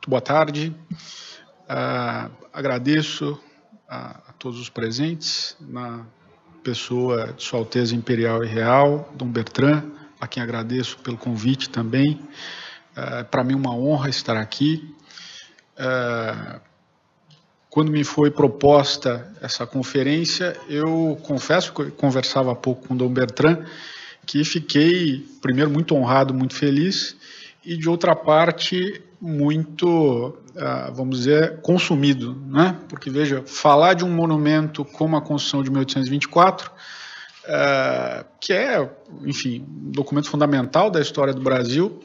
muito boa tarde. Uh, agradeço a, a, todos os presentes, na pessoa de Sua Alteza Imperial e Real, Dom Bertrand, a quem agradeço pelo convite também. Uh, Para mim, uma honra estar aqui. Uh, quando me foi proposta essa conferência, eu confesso que eu conversava há pouco com o Dom Bertrand, que fiquei, primeiro, muito honrado, muito feliz, e de outra parte, muito, ah, vamos dizer, consumido, né? Porque veja, falar de um monumento como a Constituição de 1824, ah, que é, enfim, um documento fundamental da história do Brasil,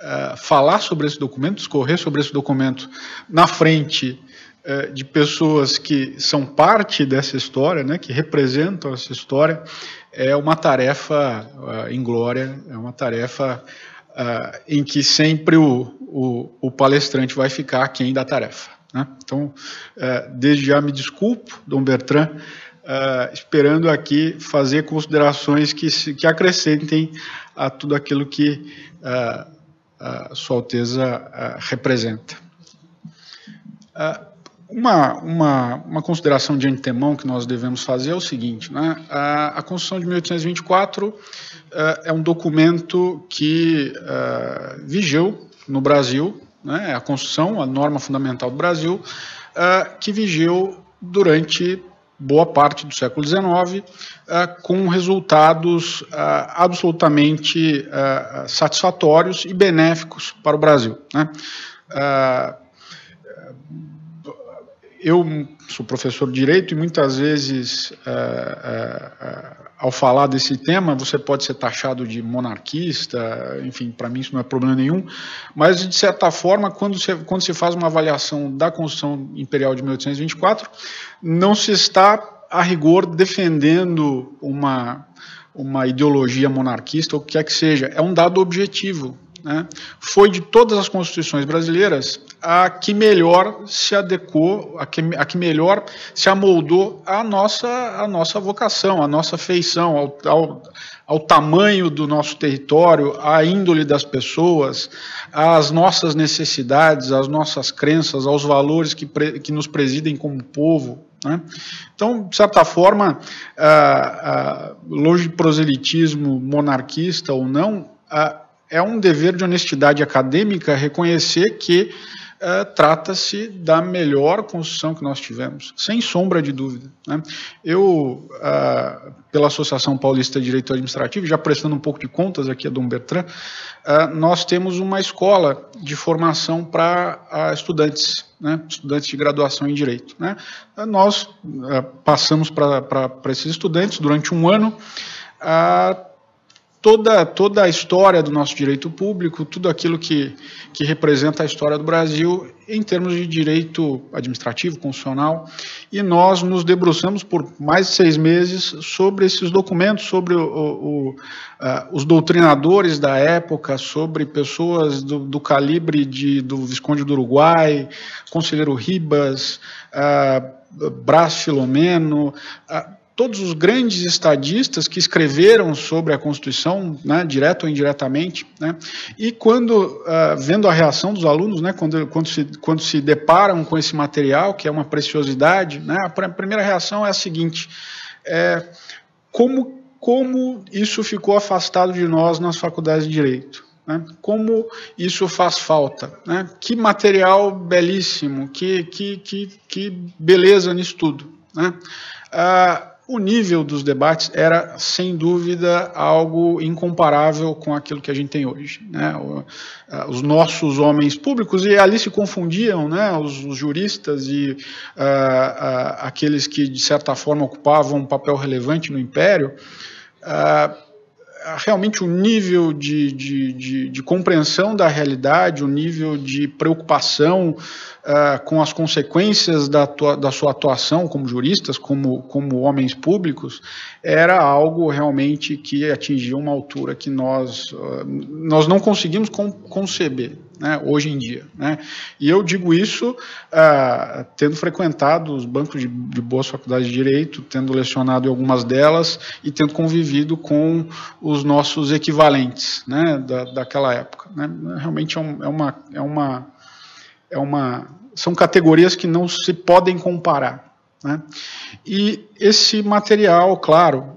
ah, falar sobre esse documento, discorrer sobre esse documento na frente de pessoas que são parte dessa história, né, que representam essa história, é uma tarefa inglória, é uma tarefa uh, em que sempre o, o, o, palestrante vai ficar aquém da tarefa. Né? Então, uh, desde já me desculpo, Dom Bertrand, uh, esperando aqui fazer considerações que, que acrescentem a tudo aquilo que Sua Alteza representa. Uma, uma, uma, consideração de antemão que nós devemos fazer é o seguinte: né? a, a Constituição de 1824 uh, é um documento que uh, vigiu no Brasil, né, é a Constituição, a norma fundamental do Brasil, uh, que vigiu durante boa parte do século XIX, com resultados absolutamente satisfatórios e benéficos para o Brasil. Né? Eu sou professor de direito e muitas vezes ao falar desse tema, você pode ser taxado de monarquista, enfim, para mim isso não é problema nenhum, mas de certa forma, quando, você, quando se faz uma avaliação da Constituição Imperial de 1824, não se está, a rigor, defendendo uma, uma ideologia monarquista ou o que quer que seja, é um dado objetivo. Né? Foi de todas as constituições brasileiras a que melhor se adequou, a que, a que melhor se amoldou à nossa, à nossa vocação, à nossa feição, ao, ao, ao tamanho do nosso território, à índole das pessoas, às nossas necessidades, às nossas crenças, aos valores que, pre, que nos presidem como povo. Né? Então, de certa forma, ah, ah, longe de proselitismo monarquista ou não, ah, é um dever de honestidade acadêmica reconhecer que uh, trata-se da melhor construção que nós tivemos, sem sombra de dúvida. Né? Eu, uh, pela Associação Paulista de Direito Administrativo, já prestando um pouco de contas aqui a Dom Bertrand, uh, nós temos uma escola de formação para estudantes, né? estudantes de graduação em Direito. Né? Nós passamos para esses estudantes, durante um ano, a toda, toda a história do nosso direito público, tudo aquilo que, que representa a história do Brasil em termos de direito administrativo, constitucional, e nós nos debruçamos por mais de seis meses sobre esses documentos, sobre o, o, uh, os doutrinadores da época, sobre pessoas do, do calibre de, do Visconde do Uruguai, Conselheiro Ribas, uh, Brás Filomeno, uh, todos os grandes estadistas que escreveram sobre a Constituição, né, direto ou indiretamente, né, e quando, uh, vendo a reação dos alunos, né, quando, quando, se, quando se deparam com esse material, que é uma preciosidade, né, a primeira reação é a seguinte, é, como, como isso ficou afastado de nós nas faculdades de Direito? Né? Como isso faz falta? Né? Que material belíssimo, que, que, que, que beleza nisso tudo. Né? Ah, o nível dos debates era, sem dúvida, algo incomparável com aquilo que a gente tem hoje. Né? Os nossos homens públicos, e ali se confundiam né? os, os juristas e uh, uh, aqueles que, de certa forma, ocupavam um papel relevante no Império, uh, realmente o nível de, de, de, de, compreensão da realidade, o nível de preocupação uh, com as consequências da, da, sua atuação como juristas, como, como homens públicos, era algo realmente que atingia uma altura que nós, uh, nós não conseguimos conceber né, hoje em dia. Né? E eu digo isso uh, tendo frequentado os bancos de, de, boas faculdades de direito, tendo lecionado em algumas delas e tendo convivido com os nossos equivalentes né, da, daquela época. Né? Realmente é, um, é, uma, é, uma, é uma, são categorias que não se podem comparar. Né? E esse material, claro,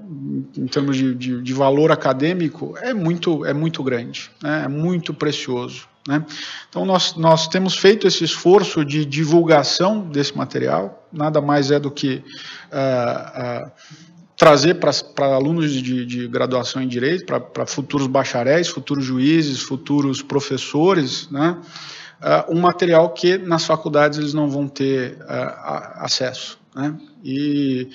em termos de, de, de, valor acadêmico, é muito, é muito grande, né? é muito precioso. Né? Então, nós, nós temos feito esse esforço de divulgação desse material, nada mais é do que uh, uh, trazer para alunos de, de, graduação em Direito, para futuros bacharéis, futuros juízes, futuros professores, né? uh, um material que nas faculdades eles não vão ter acesso. Né? E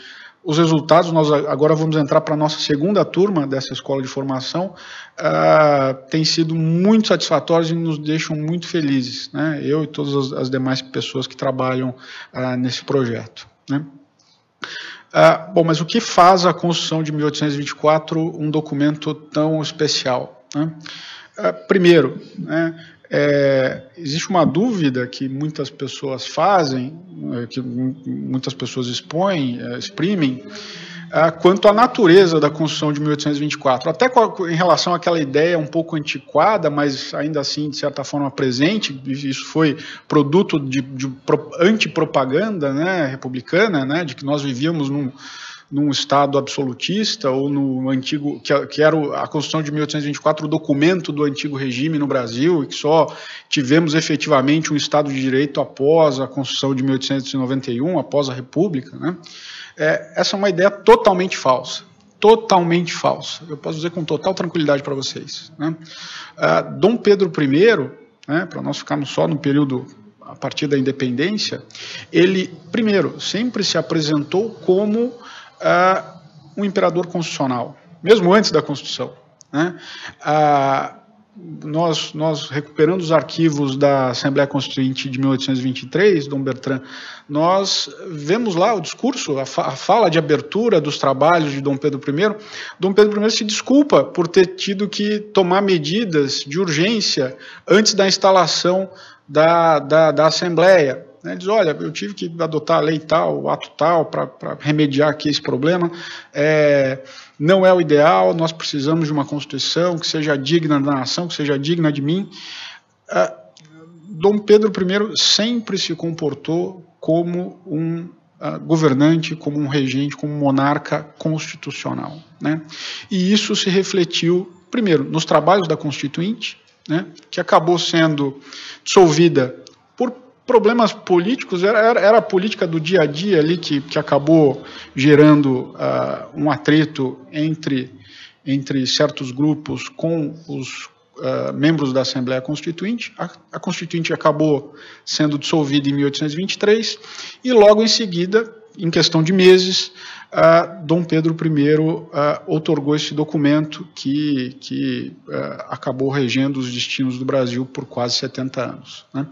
os resultados, nós agora vamos entrar para a nossa segunda turma dessa escola de formação, uh, têm sido muito satisfatórios e nos deixam muito felizes, né? eu e todas as, demais pessoas que trabalham uh, nesse projeto. Né? Uh, bom, mas o que faz a Constituição de 1824 um documento tão especial? Né? primeiro, né, é, existe uma dúvida que muitas pessoas fazem, é, que muitas pessoas expõem, é, exprimem, é, quanto à natureza da Constituição de 1824. Até em relação àquela ideia um pouco antiquada, mas ainda assim, de certa forma, presente, isso foi produto de, de antipropaganda né, republicana, né, de que nós vivíamos num num Estado absolutista ou no antigo, que, que, era a Constituição de 1824, o documento do antigo regime no Brasil, e que só tivemos efetivamente um Estado de Direito após a Constituição de 1891, após a República. Né? É, essa é uma ideia totalmente falsa. Totalmente falsa. Eu posso dizer com total tranquilidade para vocês. Né? Uh, Dom Pedro I, né, para nós ficarmos só no período a partir da independência, ele, primeiro, sempre se apresentou como um imperador constitucional, mesmo antes da Constituição. Né? Nós, nós recuperando os arquivos da Assembleia Constituinte de 1823, Dom Bertrand, nós vemos lá o discurso, a, fa a fala de abertura dos trabalhos de Dom Pedro I. Dom Pedro I se desculpa por ter tido que tomar medidas de urgência antes da instalação da, da, da Assembleia. Né, diz, olha, eu tive que adotar a lei tal, o ato tal, para remediar aqui esse problema. É, não é o ideal, nós precisamos de uma Constituição que seja digna da nação, que seja digna de mim. É, Dom Pedro I sempre se comportou como um uh, governante, como um regente, como um monarca constitucional. Né? E isso se refletiu, primeiro, nos trabalhos da Constituinte, né, que acabou sendo dissolvida problemas políticos, era, era, a política do dia a dia ali que, que acabou gerando uh, um atrito entre, entre certos grupos com os uh, membros da Assembleia Constituinte. A, a, Constituinte acabou sendo dissolvida em 1823 e logo em seguida, em questão de meses, uh, Dom Pedro I uh, outorgou esse documento que, que uh, acabou regendo os destinos do Brasil por quase 70 anos. Né?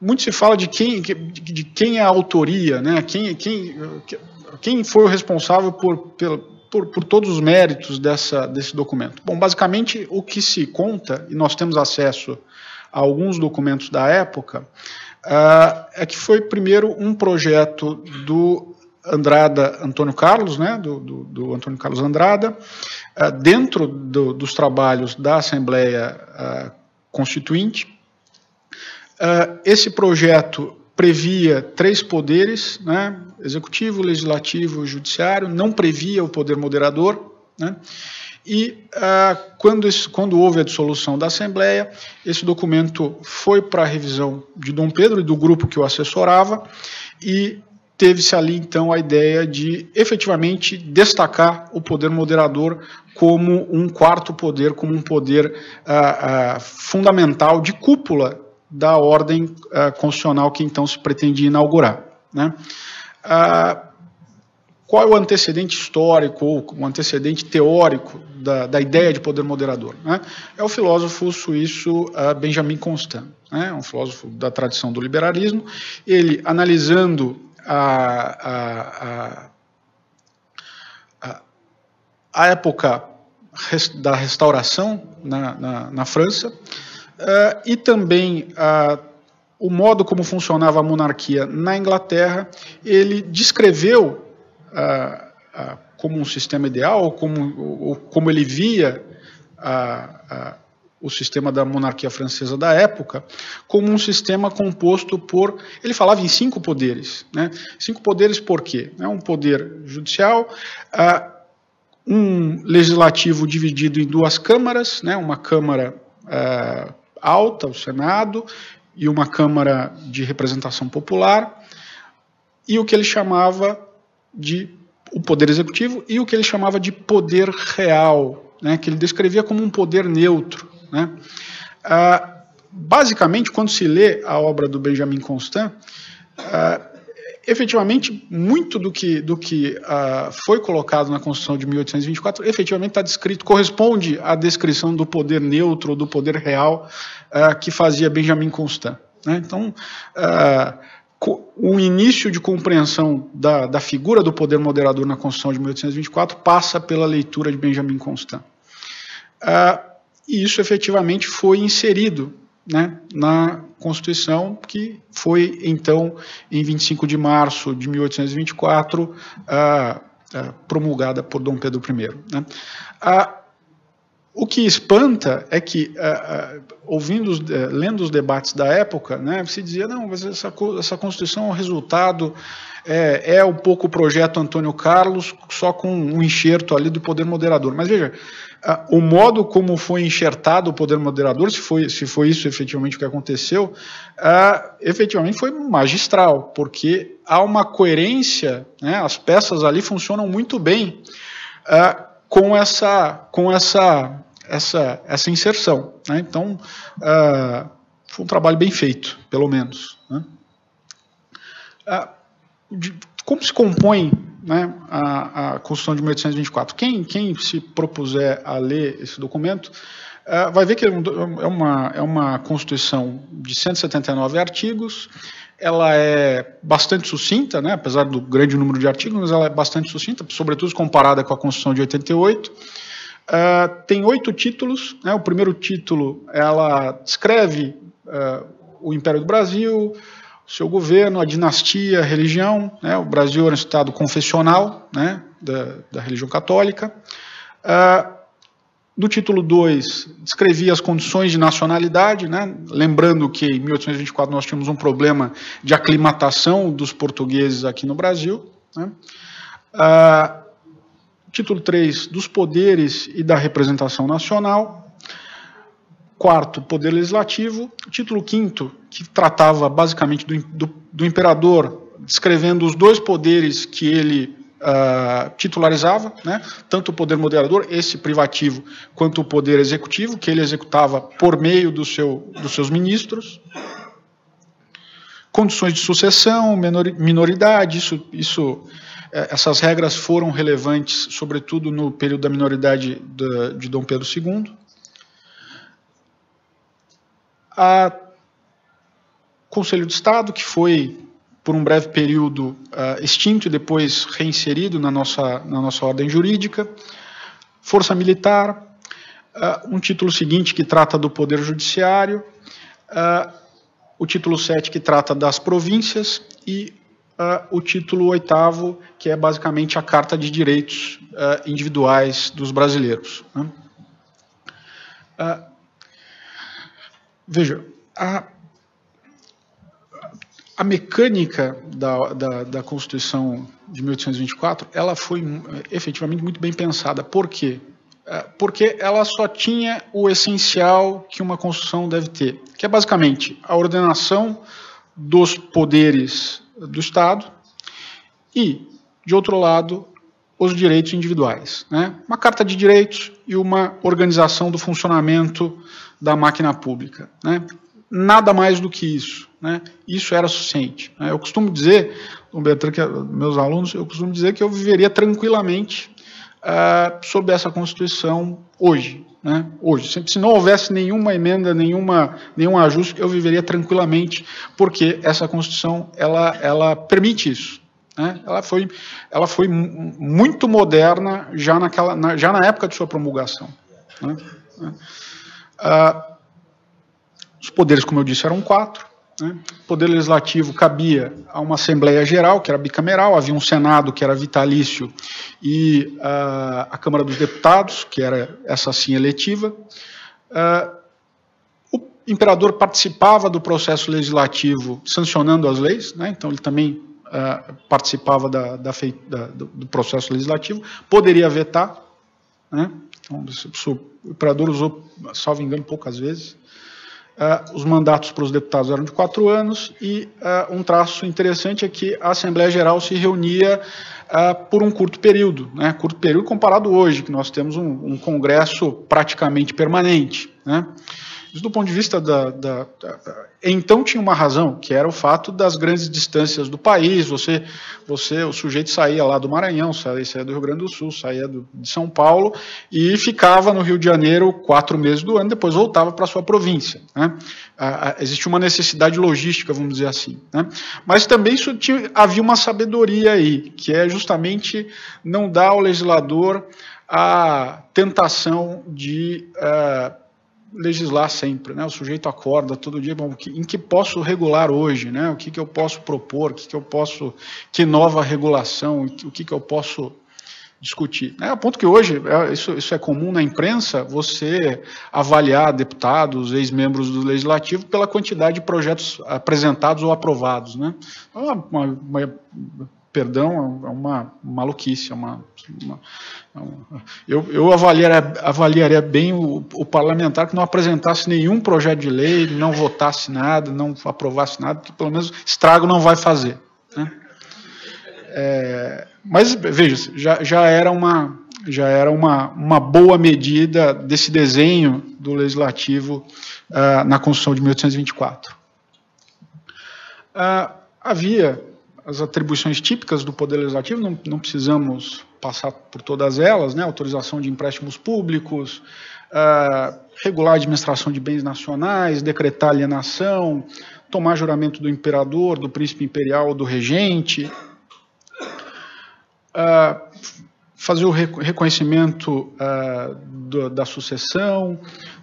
Muito se fala de quem, de quem é a autoria, né? quem, quem, quem foi o responsável por, por, por todos os méritos dessa, desse documento. Bom, basicamente o que se conta, e nós temos acesso a alguns documentos da época, uh, é que foi primeiro um projeto do Andrada Antônio Carlos, né, do, do, do Antônio Carlos Andrada, uh, dentro do, dos trabalhos da Assembleia uh, Constituinte, Uh, esse projeto previa três poderes, né, executivo, legislativo e judiciário, não previa o poder moderador, né, e quando, esse, quando, houve a dissolução da Assembleia, esse documento foi para a revisão de Dom Pedro e do grupo que o assessorava, e teve-se ali então a ideia de efetivamente destacar o poder moderador como um quarto poder, como um poder uh, uh, fundamental de cúpula da ordem uh, constitucional que então se pretendia inaugurar. Né? Uh, qual é o antecedente histórico ou o antecedente teórico da, da ideia de poder moderador? Né? É o filósofo suíço uh, Benjamin Constant, né? um filósofo da tradição do liberalismo. Ele, analisando a, a, a, a época da restauração na, na, na França, Uh, e também o modo como funcionava a monarquia na Inglaterra, ele descreveu como um sistema ideal, como, como ele via o sistema da monarquia francesa da época como um sistema composto por. Ele falava em cinco poderes. Né? Cinco poderes por quê? É um poder judicial, uh, um legislativo dividido em duas câmaras, né? uma Câmara uh, alta, o Senado, e uma Câmara de representação popular, e o que ele chamava de o poder executivo e o que ele chamava de poder real, né, que ele descrevia como um poder neutro. Né? Ah, basicamente, quando se lê a obra do Benjamin Constant, ah, efetivamente, muito do que, do que ah, foi colocado na Constituição de 1824, efetivamente está descrito, corresponde à descrição do poder neutro, do poder real que fazia Benjamin Constant. Né? Então, o início de compreensão da, da, figura do poder moderador na Constituição de 1824 passa pela leitura de Benjamin Constant. E isso efetivamente foi inserido né, na Constituição, que foi então, em 25 de março de 1824, uh, uh, promulgada por Dom Pedro I. Né. O que espanta é que, uh, uh, ouvindo, uh, lendo os debates da época, né, se dizia, não, mas essa, essa Constituição é um resultado, é, é um pouco o projeto Antônio Carlos, só com um enxerto ali do poder moderador. Mas veja, o modo como foi enxertado o poder moderador, se foi, se foi isso efetivamente o que aconteceu, efetivamente foi magistral, porque há uma coerência, né, as peças ali funcionam muito bem com essa, com essa essa, essa inserção. Né? Então, uh, foi um trabalho bem feito, pelo menos. Né? Uh, de, como se compõe né, a, a, Constituição de 1824? Quem, quem se propuser a ler esse documento uh, vai ver que é, é, uma, é uma Constituição de 179 artigos, ela é bastante sucinta, né, apesar do grande número de artigos, mas ela é bastante sucinta, sobretudo comparada com a Constituição de 88. Uh, tem oito títulos. Né? O primeiro título, ela descreve uh, o Império do Brasil, o seu governo, a dinastia, a religião. Né? O Brasil era um estado confessional né? da, da religião católica. Uh, no título 2, descrevia as condições de nacionalidade, né? lembrando que em 1824 nós tínhamos um problema de aclimatação dos portugueses aqui no Brasil. Né? Uh, Título 3, dos poderes e da representação nacional. Quarto, poder legislativo. Título 5, que tratava basicamente do, do, do, imperador, descrevendo os dois poderes que ele uh, titularizava, né? tanto o poder moderador, esse privativo, quanto o poder executivo, que ele executava por meio do seu, dos seus ministros condições de sucessão, minoridade, isso, isso essas regras foram relevantes, sobretudo no período da minoridade de Dom Pedro II. A Conselho de Estado, que foi por um breve período uh, extinto e depois reinserido na nossa, na nossa ordem jurídica. Força Militar, uh, um título seguinte que trata do Poder Judiciário, o título 7 que trata das províncias e uh, o título oitavo, que é basicamente a Carta de Direitos uh, Individuais dos Brasileiros. Né? Uh, veja, a, a mecânica da, da, da, Constituição de 1824, ela foi efetivamente muito bem pensada. Por quê? Porque ela só tinha o essencial que uma Constituição deve ter, que é basicamente a ordenação dos poderes do Estado e, de outro lado, os direitos individuais. Né? Uma carta de direitos e uma organização do funcionamento da máquina pública. Né? Nada mais do que isso. Né? Isso era suficiente. Né? Eu costumo dizer, meus alunos, eu costumo dizer que eu viveria tranquilamente uh, sob essa Constituição hoje. Né, hoje. Se, não houvesse nenhuma emenda, nenhuma, nenhum ajuste, eu viveria tranquilamente, porque essa Constituição ela, ela permite isso. Né? Ela, foi, ela foi muito moderna já, naquela, na, já na época de sua promulgação. Né? Ah, os poderes, como eu disse, eram quatro. Né? O poder legislativo cabia a uma Assembleia Geral, que era bicameral, havia um Senado, que era vitalício, e uh, a Câmara dos Deputados, que era essa sim eletiva. Uh, imperador participava do processo legislativo sancionando as leis, né? então ele também uh, participava da, da da, do processo legislativo, poderia vetar, né? então, o imperador usou, salvo engano, poucas vezes. Uh, os mandatos para os deputados eram de quatro anos e uh, um traço interessante é que a Assembleia Geral se reunia uh, por um curto período, né, curto período comparado hoje, que nós temos um, um congresso praticamente permanente. Né. Isso do ponto de vista da, da, da, Então tinha uma razão, que era o fato das grandes distâncias do país. Você, você o sujeito saía lá do Maranhão, saía, do Rio Grande do Sul, saía do, de São Paulo e ficava no Rio de Janeiro quatro meses do ano, depois voltava para sua província. Né? Existe uma necessidade logística, vamos dizer assim. Né? Mas também isso tinha, havia uma sabedoria aí, que é justamente não dar ao legislador a tentação de. Uh, legislar sempre, né? O sujeito acorda todo dia, bom, em que posso regular hoje, né? O que, que eu posso propor, o que, que eu posso, que nova regulação, o que, que eu posso discutir. Né? A ponto que hoje, é, isso, isso é comum na imprensa, você avaliar deputados, ex-membros do Legislativo, pela quantidade de projetos apresentados ou aprovados. Né? É uma, uma, uma perdão, é uma maluquice, é uma, uma, é uma eu, eu avaliaria, avaliaria bem o, o, parlamentar que não apresentasse nenhum projeto de lei, não votasse nada, não aprovasse nada, que pelo menos estrago não vai fazer. Né? É, mas veja, já, já era uma já era uma, uma boa medida desse desenho do legislativo uh, na Constituição de 1824. Uh, ah, havia as atribuições típicas do Poder Legislativo, não, não precisamos passar por todas elas, né? autorização de empréstimos públicos, uh, regular a administração de bens nacionais, decretar alienação, tomar juramento do imperador, do príncipe imperial ou do regente, uh, fazer o reconhecimento uh, do, da sucessão,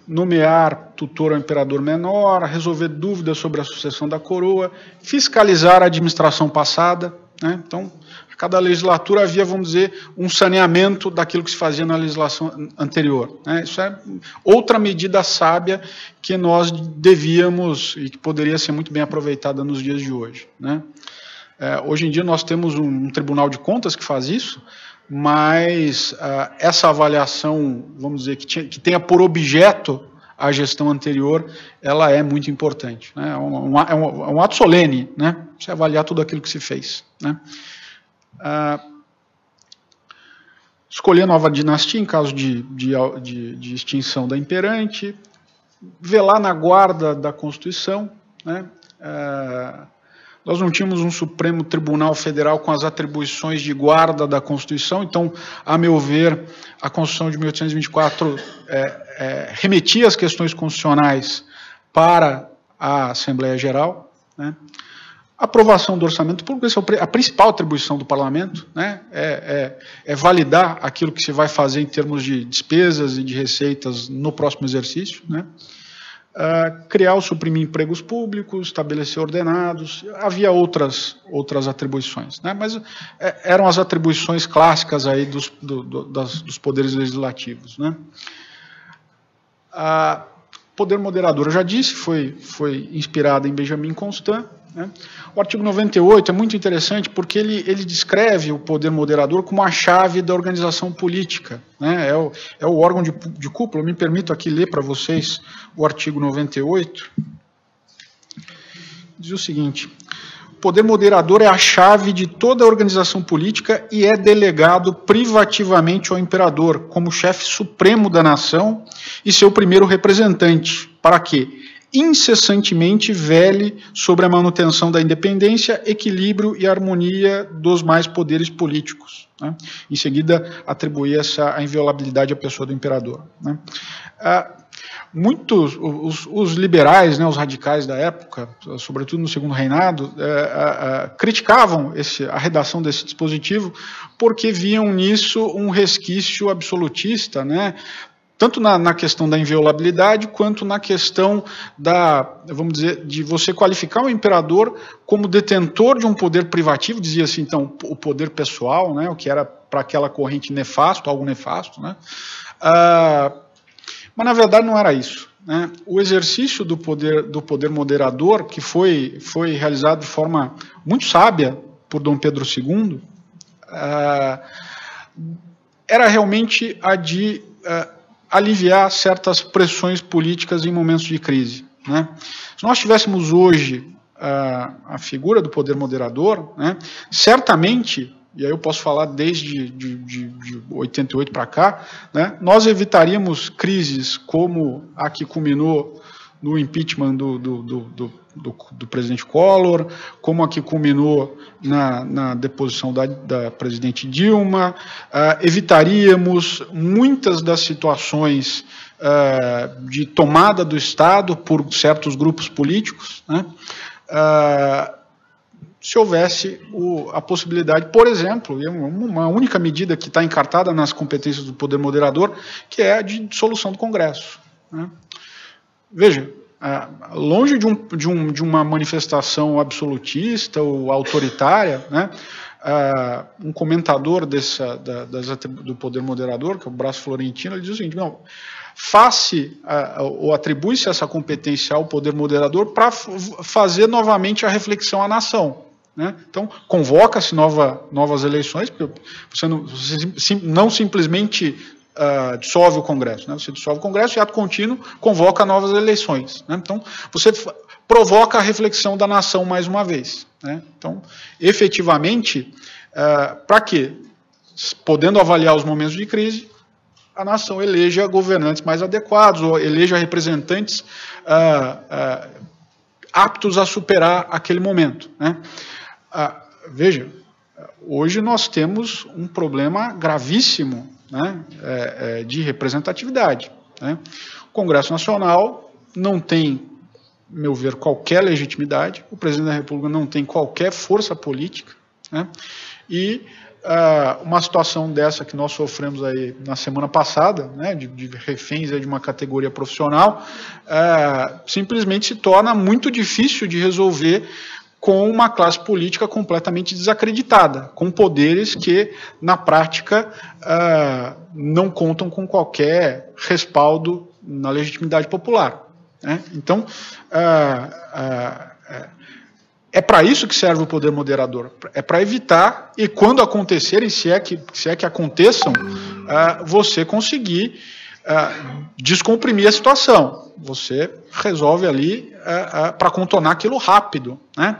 nomear tutor ao imperador menor, resolver dúvidas sobre a sucessão da coroa, fiscalizar a administração passada. Né? Então, a cada legislatura havia, vamos dizer, um saneamento daquilo que se fazia na legislação anterior. Né? Isso é outra medida sábia que nós devíamos e que poderia ser muito bem aproveitada nos dias de hoje. Né? É, hoje em dia nós temos um, um Tribunal de Contas que faz isso, mas uh, essa avaliação, vamos dizer, que, tinha, que, tenha por objeto a gestão anterior, ela é muito importante. Né? É, um, é, um, é um ato solene, né? você avaliar tudo aquilo que se fez. Né? Uh, escolher nova dinastia em caso de, de, de, de, extinção da imperante, velar na guarda da Constituição, né? Uh, nós não tínhamos um Supremo Tribunal Federal com as atribuições de guarda da Constituição, então, a meu ver, a Constituição de 1824 é, é, remetia as questões constitucionais para a Assembleia Geral. Né? Aprovação do orçamento público, essa é a principal atribuição do parlamento, né? é, é, é validar aquilo que se vai fazer em termos de despesas e de receitas no próximo exercício. Né? Uh, criar ou suprimir empregos públicos, estabelecer ordenados, havia outras, outras atribuições, né? mas é, eram as atribuições clássicas aí dos, do, do, das, dos poderes legislativos. Né? Uh, poder moderador, eu já disse, foi, foi inspirado em Benjamin Constant, né? O artigo 98 é muito interessante porque ele, ele descreve o poder moderador como a chave da organização política. Né? É, o, é o órgão de, de cúpula. Eu me permito aqui ler para vocês o artigo 98. Diz o seguinte: o poder moderador é a chave de toda a organização política e é delegado privativamente ao imperador, como chefe supremo da nação e seu primeiro representante. Para quê? Incessantemente vele sobre a manutenção da independência, equilíbrio e harmonia dos mais poderes políticos. Né? Em seguida, atribuir essa a inviolabilidade à pessoa do imperador. Né? Ah, muitos, os, os, liberais, né, os radicais da época, sobretudo no segundo reinado, é, criticavam esse, a redação desse dispositivo porque viam nisso um resquício absolutista, né, tanto na, na, questão da inviolabilidade quanto na questão da, vamos dizer, de você qualificar o imperador como detentor de um poder privativo, dizia assim, então, o poder pessoal, né, o que era para aquela corrente nefasto, algo nefasto, né, uh, mas na verdade não era isso. né, o exercício do poder, do poder moderador, que foi, foi realizado de forma muito sábia por Dom Pedro II, uh, era realmente a de uh, aliviar certas pressões políticas em momentos de crise. Né? Se nós tivéssemos hoje uh, a figura do poder moderador, né, certamente e aí eu posso falar desde de, de, de 88 para cá, né, nós evitaríamos crises como a que culminou no impeachment do, do, do, do, presidente Collor, como a que culminou na, na deposição da, da, presidente Dilma, uh, evitaríamos muitas das situações uh, de tomada do Estado por certos grupos políticos, né, uh, se houvesse o, a possibilidade, por exemplo, uma única medida que está encartada nas competências do poder moderador, que é a de dissolução do Congresso. Né? Veja, longe de, um, de, um, de, uma manifestação absolutista ou autoritária, né? um comentador dessa, da, das, do poder moderador, que é o Braço Florentino, ele diz o seguinte: não, face ou atribui-se essa competência ao poder moderador para fazer novamente a reflexão à nação. Né? Então, convoca-se nova, novas eleições, porque você não, não simplesmente uh, dissolve o Congresso. Né? Você dissolve o Congresso e, ato contínuo, convoca novas eleições. Né? Então, você provoca a reflexão da nação mais uma vez. Né? Então, efetivamente, uh, para quê? Podendo avaliar os momentos de crise, a nação eleja governantes mais adequados, ou eleja representantes uh, aptos a superar aquele momento. Né? Ah, veja, hoje nós temos um problema gravíssimo né, é, é, de representatividade. Né? O Congresso Nacional não tem, meu ver, qualquer legitimidade, o presidente da República não tem qualquer força política, né? e ah, uma situação dessa que nós sofremos aí na semana passada, né, de, de reféns de uma categoria profissional, ah, simplesmente se torna muito difícil de resolver com uma classe política completamente desacreditada, com poderes que, na prática, uh, não contam com qualquer respaldo na legitimidade popular. Né? Então, uh, uh, é para isso que serve o poder moderador, é para evitar, e quando acontecerem, se é que, se é que aconteçam, você conseguir descomprimir a situação. Você resolve ali para contornar aquilo rápido. Né?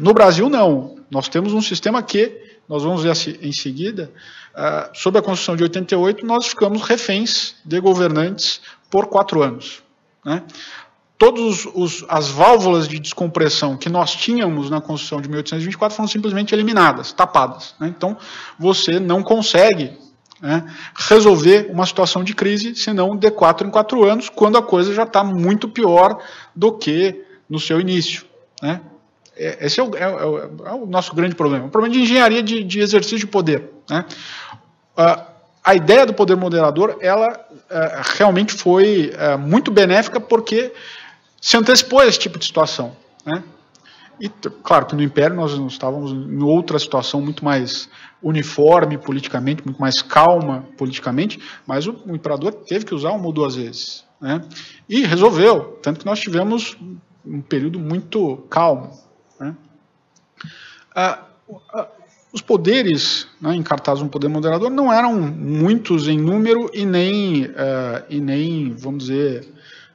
no Brasil, não. Nós temos um sistema que, nós vamos ver em seguida, sob a Constituição de 88, nós ficamos reféns de governantes por quatro anos. Né? Todas as válvulas de descompressão que nós tínhamos na Constituição de 1824 foram simplesmente eliminadas, tapadas. Né? Então, você não consegue né, resolver uma situação de crise, senão de quatro em quatro anos, quando a coisa já está muito pior do que no seu início. Né? É, esse é o, é, é, é o, nosso grande problema. O problema de engenharia de, de exercício de poder. Né? A ideia do poder moderador, ela uh, realmente foi muito benéfica porque se antecipou a esse tipo de situação. Né? E, claro, que no Império nós estávamos em outra situação muito mais uniforme politicamente, muito mais calma politicamente, mas o, o imperador teve que usar uma ou duas vezes. Né? E resolveu, tanto que nós tivemos um período muito calmo. Né? Ah, ah, os poderes né, encartados no poder moderador não eram muitos em número e nem, uh, e nem vamos dizer,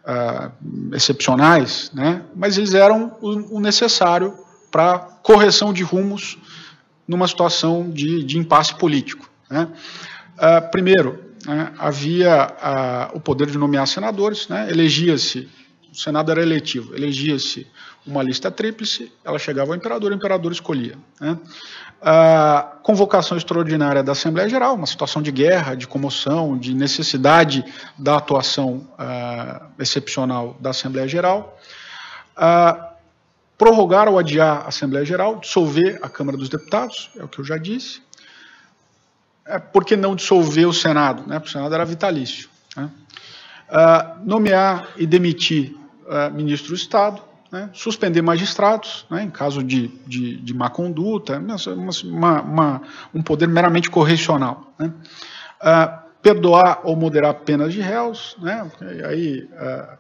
uh, excepcionais, né? mas eles eram o, o necessário para correção de rumos numa situação de, de impasse político. Né? Uh, primeiro, né, havia o poder de nomear senadores, né? elegia-se, o Senado era eletivo, elegia-se uma lista tríplice, ela chegava ao imperador, o imperador escolhia. Né? A convocação extraordinária da Assembleia Geral, uma situação de guerra, de comoção, de necessidade da atuação uh, excepcional da Assembleia Geral. Uh, prorrogar ou adiar a Assembleia Geral, dissolver a Câmara dos Deputados, é o que eu já disse. É, por que não dissolver o Senado? Né? Porque o Senado era vitalício. Né? Uh, nomear e demitir uh, ministro do Estado, né? suspender magistrados, né? em caso de, de, de má conduta, uma, uma, um poder meramente correcional. Né? Uh, perdoar ou moderar penas de réus, né? Aí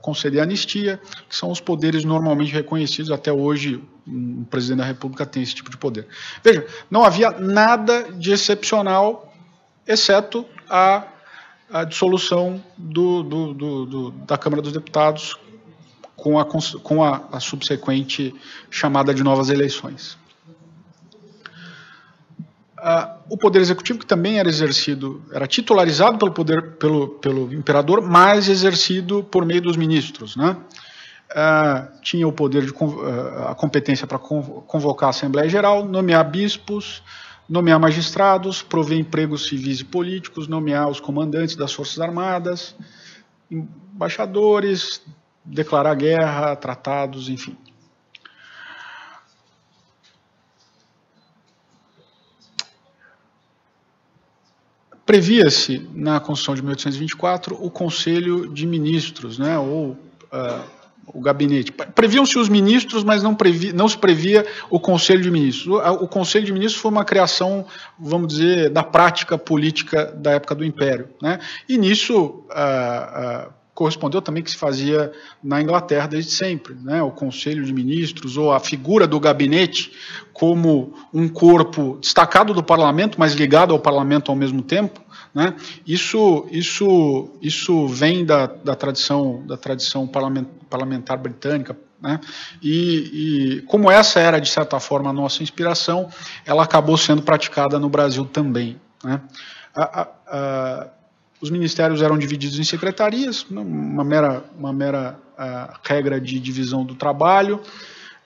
conceder anistia, que são os poderes normalmente reconhecidos até hoje. Um presidente da República tem esse tipo de poder. Veja, não havia nada de excepcional, exceto a, a dissolução do, do, do, da Câmara dos Deputados com a, com a, a subsequente chamada de novas eleições. Uh, o poder executivo, que também era exercido, era titularizado pelo poder pelo, pelo imperador, mas exercido por meio dos ministros, né? Uh, tinha o poder de uh, a competência para convocar a Assembleia Geral, nomear bispos, nomear magistrados, prover empregos civis e políticos, nomear os comandantes das forças armadas, embaixadores, declarar guerra, tratados, enfim. Previa-se na Constituição de 1824 o Conselho de Ministros, né, ou uh, o gabinete. Previam-se os ministros, mas não, previ, não se previa o Conselho de Ministros. O, o, Conselho de Ministros foi uma criação, vamos dizer, da prática política da época do Império. Né? E nisso uh, uh, correspondeu também que se fazia na Inglaterra desde sempre, né? o Conselho de Ministros ou a figura do gabinete como um corpo destacado do Parlamento, mas ligado ao Parlamento ao mesmo tempo. Né? Isso, isso, isso vem da, da tradição, da tradição parlamentar britânica, né? E, e, como essa era, de certa forma, a nossa inspiração, ela acabou sendo praticada no Brasil também. Né? A, a, a, os ministérios eram divididos em secretarias, uma mera, uma mera uh, regra de divisão do trabalho.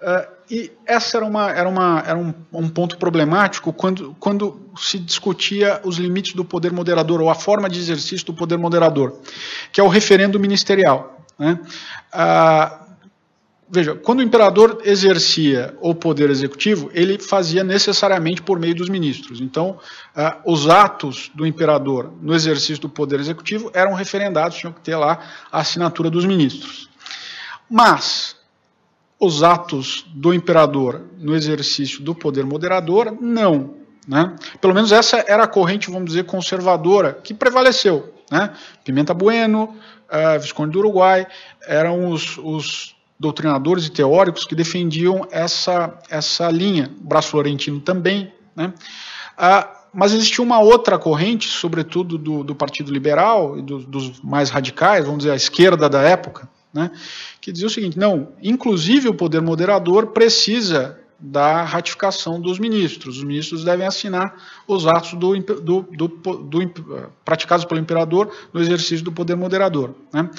Uh, e essa era, uma, era, uma, era um, um, ponto problemático quando, quando se discutia os limites do poder moderador, ou a forma de exercício do poder moderador, que é o referendo ministerial. Né? Uh, veja, quando o imperador exercia o poder executivo, ele fazia necessariamente por meio dos ministros. Então, uh, os atos do imperador no exercício do poder executivo eram referendados, tinham que ter lá a assinatura dos ministros. Mas os atos do imperador no exercício do poder moderador, não. Né? Pelo menos essa era a corrente, vamos dizer, conservadora que prevaleceu. Né? Pimenta Bueno, uh, Visconde do Uruguai, eram os, os doutrinadores e teóricos que defendiam essa, essa linha, o Braço Florentino também. Né? Ah, mas existia uma outra corrente, sobretudo do, do Partido Liberal e do, dos mais radicais, vamos dizer, a esquerda da época, né? que dizia o seguinte: não, inclusive o poder moderador precisa da ratificação dos ministros. Os ministros devem assinar os atos do, do, do, do praticados pelo imperador no exercício do poder moderador. Né?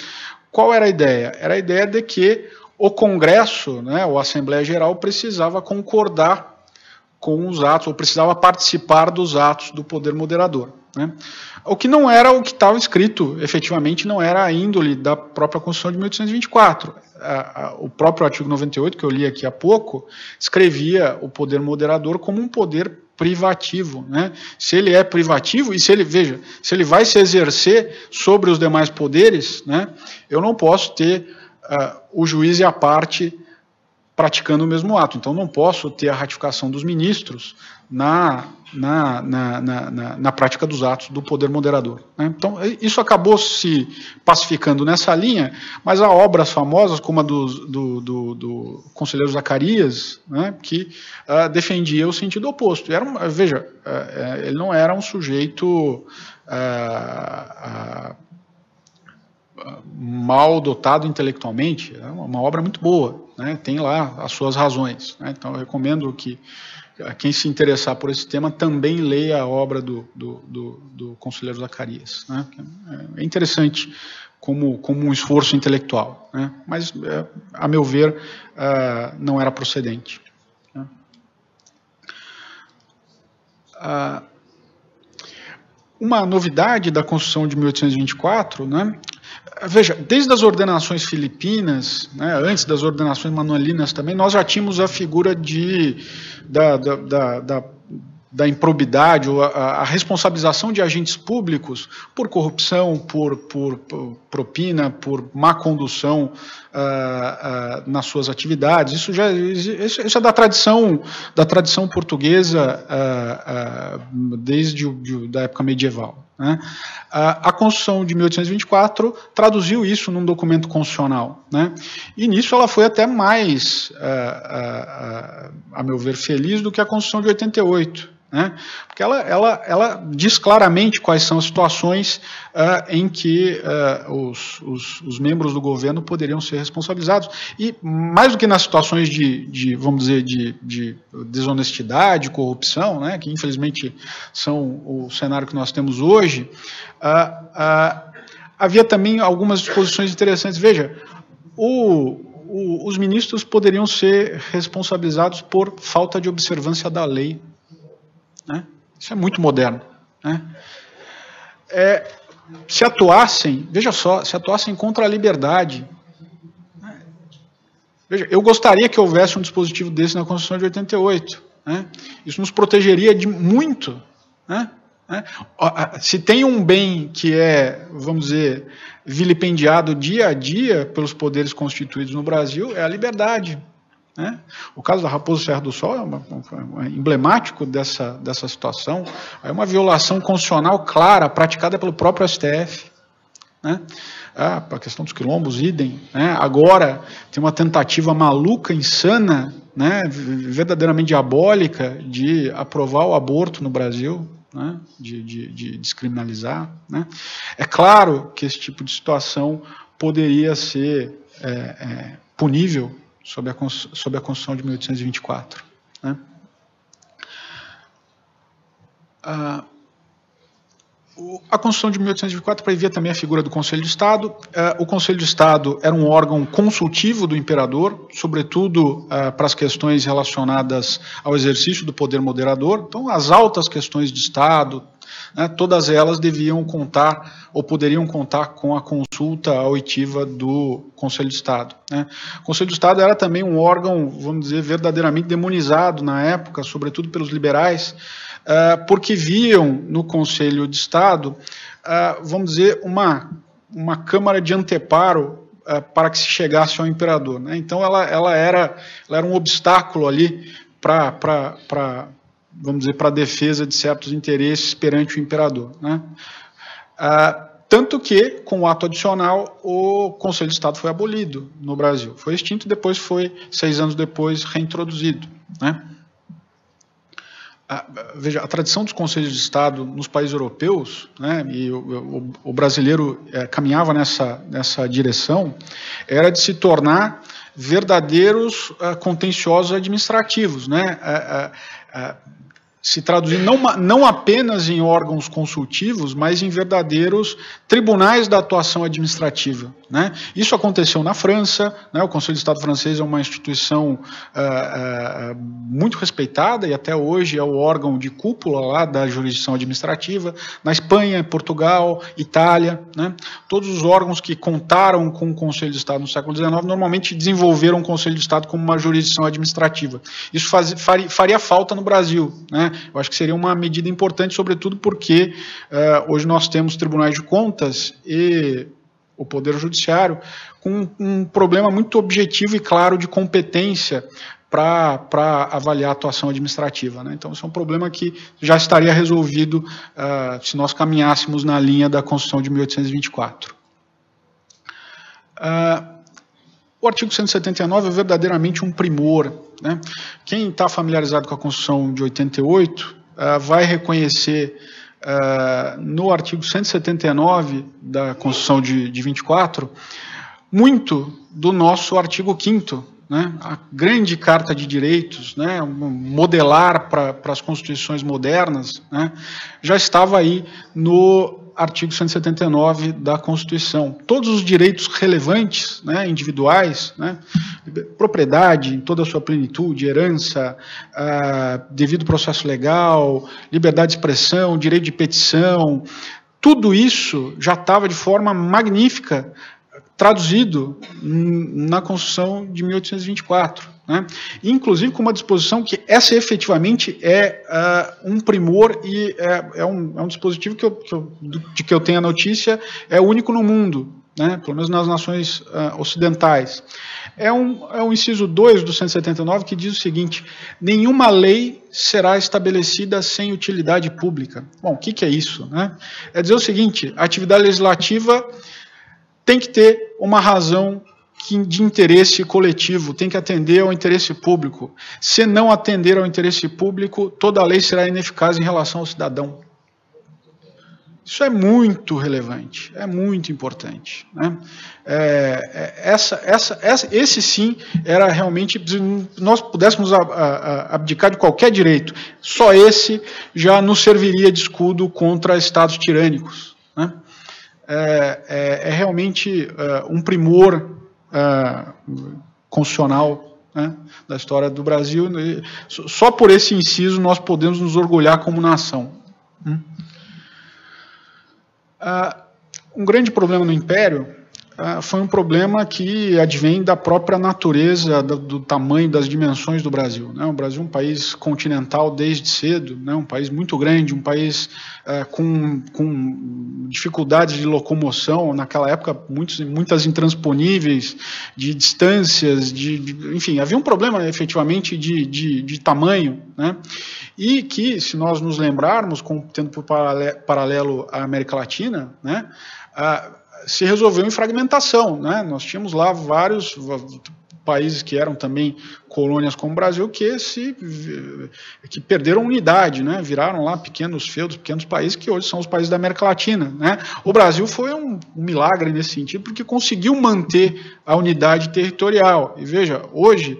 Qual era a ideia? Era a ideia de que o Congresso, né, ou a Assembleia Geral, precisava concordar com os atos, ou precisava participar dos atos do poder moderador. Né? O que não era o que estava escrito, efetivamente, não era a índole da própria Constituição de 1824. A, a, o próprio artigo 98, que eu li aqui há pouco, escrevia o poder moderador como um poder privativo, né? Se ele é privativo e se ele veja, se ele vai se exercer sobre os demais poderes, né? Eu não posso ter uh, o juiz e a parte praticando o mesmo ato. Então, não posso ter a ratificação dos ministros na, na, na, na, na prática dos atos do poder moderador. Né? Então, isso acabou se pacificando nessa linha, mas há obras famosas, como a do, do, do, do conselheiro Zacarias, né, que uh, defendia o sentido oposto. Era veja, uh, ele não era um sujeito. Uh, mal dotado intelectualmente, é uma obra muito boa, né? tem lá as suas razões. Né? Então eu recomendo que quem se interessar por esse tema também leia a obra do, do, do, do conselheiro Zacarias. Né? É interessante como, como um esforço intelectual, né? mas, é, a meu ver, uh, não era procedente. Né? Uh, uma novidade da Constituição de 1824 né, Veja, desde as ordenações filipinas, né, antes das ordenações manuelinas também, nós já tínhamos a figura de, da, da, da, da da improbidade ou a, a, responsabilização de agentes públicos por corrupção, por, por, por propina, por má condução uh, uh, nas suas atividades. Isso já isso, isso, é da tradição da tradição portuguesa uh, desde o, de, da época medieval. Né? A, Constituição de 1824 traduziu isso num documento constitucional. Né? E nisso ela foi até mais, a, a, a meu ver, feliz do que a Constituição de 88. Né? Porque ela, ela, ela diz claramente quais são as situações uh, em que uh, os, os, os, membros do governo poderiam ser responsabilizados. E mais do que nas situações de, de vamos dizer, de, de, desonestidade, corrupção, né, que infelizmente são o cenário que nós temos hoje, uh, havia também algumas disposições interessantes. Veja, o, os ministros poderiam ser responsabilizados por falta de observância da lei né? Isso é muito moderno. Né? É, se atuassem, veja só, se atuassem contra a liberdade. Né? Veja, eu gostaria que houvesse um dispositivo desse na Constituição de 88. Né? Isso nos protegeria de muito. Né? né? Se tem um bem que é, vamos dizer, vilipendiado dia a dia pelos poderes constituídos no Brasil, é a liberdade. Né? O caso da Raposa Serra do Sol é, uma, é emblemático dessa, dessa situação. É uma violação constitucional clara, praticada pelo próprio STF. Né? Ah, a questão dos quilombos, idem. Né? Agora tem uma tentativa maluca, insana, né? verdadeiramente diabólica, de aprovar o aborto no Brasil. Né? De, de, de, descriminalizar. Né? É claro que esse tipo de situação poderia ser é, é, punível sob a, sob a Constituição de 1824. Né? Ah, a Constituição de 1824 previa também a figura do Conselho de Estado. Ah, o Conselho de Estado era um órgão consultivo do imperador, sobretudo ah, para as questões relacionadas ao exercício do poder moderador. Então, as altas questões de Estado, né, todas elas deviam contar ou poderiam contar com a consulta auditiva do Conselho de Estado. Né. O Conselho de Estado era também um órgão, vamos dizer, verdadeiramente demonizado na época, sobretudo pelos liberais, uh, porque viam no Conselho de Estado, uh, vamos dizer, uma, uma câmara de anteparo uh, para que se chegasse ao imperador. Né. Então ela, ela, era, ela era um obstáculo ali para vamos dizer, para a defesa de certos interesses perante o imperador. Né? Ah, tanto que, com o ato adicional, o Conselho de Estado foi abolido no Brasil. Foi extinto, depois foi, seis anos depois, reintroduzido. Né? Ah, veja, a tradição dos Conselhos de Estado nos países europeus, né, e o, o, o brasileiro é, caminhava nessa, nessa direção, era de se tornar verdadeiros uh, contenciosos administrativos, né? Uh, uh, se traduzir não, não apenas em órgãos consultivos, mas em verdadeiros tribunais da atuação administrativa. Né? Isso aconteceu na França, né? o Conselho de Estado francês é uma instituição uh, uh, muito respeitada e até hoje é o órgão de cúpula lá da jurisdição administrativa. Na Espanha, Portugal, Itália, né? todos os órgãos que contaram com o Conselho de Estado no século XIX normalmente desenvolveram o Conselho de Estado como uma jurisdição administrativa. Isso faz, faria, faria falta no Brasil. Né? Eu acho que seria uma medida importante, sobretudo porque uh, hoje nós temos tribunais de contas e o Poder Judiciário com um problema muito objetivo e claro de competência para avaliar a atuação administrativa. Né? Então, isso é um problema que já estaria resolvido uh, se nós caminhássemos na linha da Constituição de 1824. Uh, o artigo 179 é verdadeiramente um primor. Né? Quem está familiarizado com a Constituição de 88 uh, ah, vai reconhecer uh, no artigo 179 da Constituição de, de 24 muito do nosso artigo 5 né, a grande carta de direitos, né, modelar para as constituições modernas, né, já estava aí no artigo 179 da Constituição. Todos os direitos relevantes, né, individuais, né, propriedade em toda a sua plenitude, herança, ah, devido processo legal, liberdade de expressão, direito de petição, tudo isso já estava de forma magnífica traduzido na Constituição de 1824. Né? Inclusive com uma disposição que essa efetivamente é uh, um primor e é, é, um, é um, dispositivo que eu, que eu, de que eu tenho a notícia, é único no mundo. né, pelo menos nas nações uh, ocidentais. É um, é um inciso 2 do 179 que diz o seguinte: nenhuma lei será estabelecida sem utilidade pública. Bom, o que, que é isso? Né? É dizer o seguinte: a atividade legislativa tem que ter uma razão de interesse coletivo, tem que atender ao interesse público. Se não atender ao interesse público, toda lei será ineficaz em relação ao cidadão. Isso é muito relevante, é muito importante. Né? É, é essa, essa, essa, esse sim era realmente, se nós pudéssemos abdicar de qualquer direito, só esse já nos serviria de escudo contra estados tirânicos. Né? É, é, é, realmente uh, um primor uh, constitucional né, da história do Brasil. Só por esse inciso nós podemos nos orgulhar como nação. Hum? Uh, um grande problema no Império foi um problema que advém da própria natureza, do, do, tamanho, das dimensões do Brasil. Né? O Brasil é um país continental desde cedo, né? um país muito grande, um país uh, com, com, dificuldades de locomoção, naquela época muitos, muitas intransponíveis, de distâncias, de, de, enfim, havia um problema efetivamente de, de, de tamanho. Né? e que, se nós nos lembrarmos, com, tendo por paralelo a América Latina, né, a, se resolveu em fragmentação. Né? Nós tínhamos lá vários países que eram também colônias como o Brasil que se que perderam unidade, né? Viraram lá pequenos feudos, pequenos países que hoje são os países da América Latina, né? O Brasil foi um, um milagre nesse sentido porque conseguiu manter a unidade territorial. E veja, hoje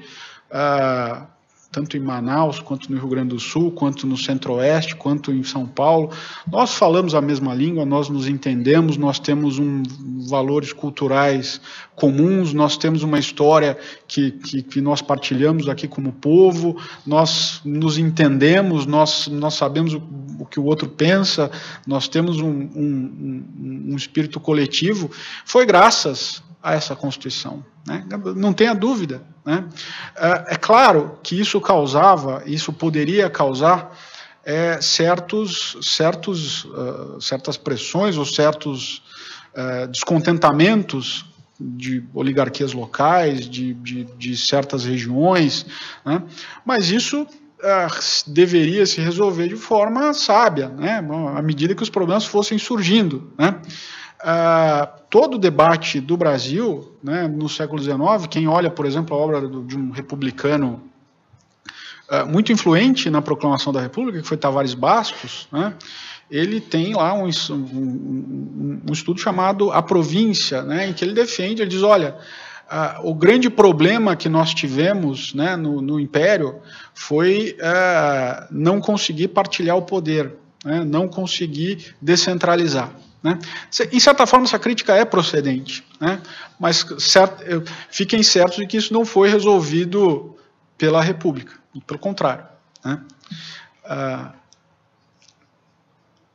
ah, tanto em Manaus, quanto no Rio Grande do Sul, quanto no Centro-Oeste, quanto em São Paulo. Nós falamos a mesma língua, nós nos entendemos, nós temos um, valores culturais comuns, nós temos uma história que, que, que, nós partilhamos aqui como povo, nós nos entendemos, nós, nós sabemos o, o que o outro pensa, nós temos um, um, um espírito coletivo. Foi graças a essa Constituição. Né? Não tenha dúvida. Né? É, é claro que isso causava, isso poderia causar é, certos, certos, uh, certas pressões ou certos uh, descontentamentos de oligarquias locais, de, de, de certas regiões, né? mas isso uh, deveria se resolver de forma sábia, né? à medida que os problemas fossem surgindo. Né? Uh, todo o debate do Brasil né, no século XIX, quem olha, por exemplo, a obra de um republicano uh, muito influente na proclamação da República, que foi Tavares Bastos, né, ele tem lá um, um, um, estudo chamado A Província, né, em que ele defende, ele diz, olha, uh, o grande problema que nós tivemos né, no, no Império foi não conseguir partilhar o poder, né, não conseguir descentralizar. Né? Em certa forma, essa crítica é procedente, né? mas certo, fiquem certos de que isso não foi resolvido pela República, pelo contrário. Né? Ah,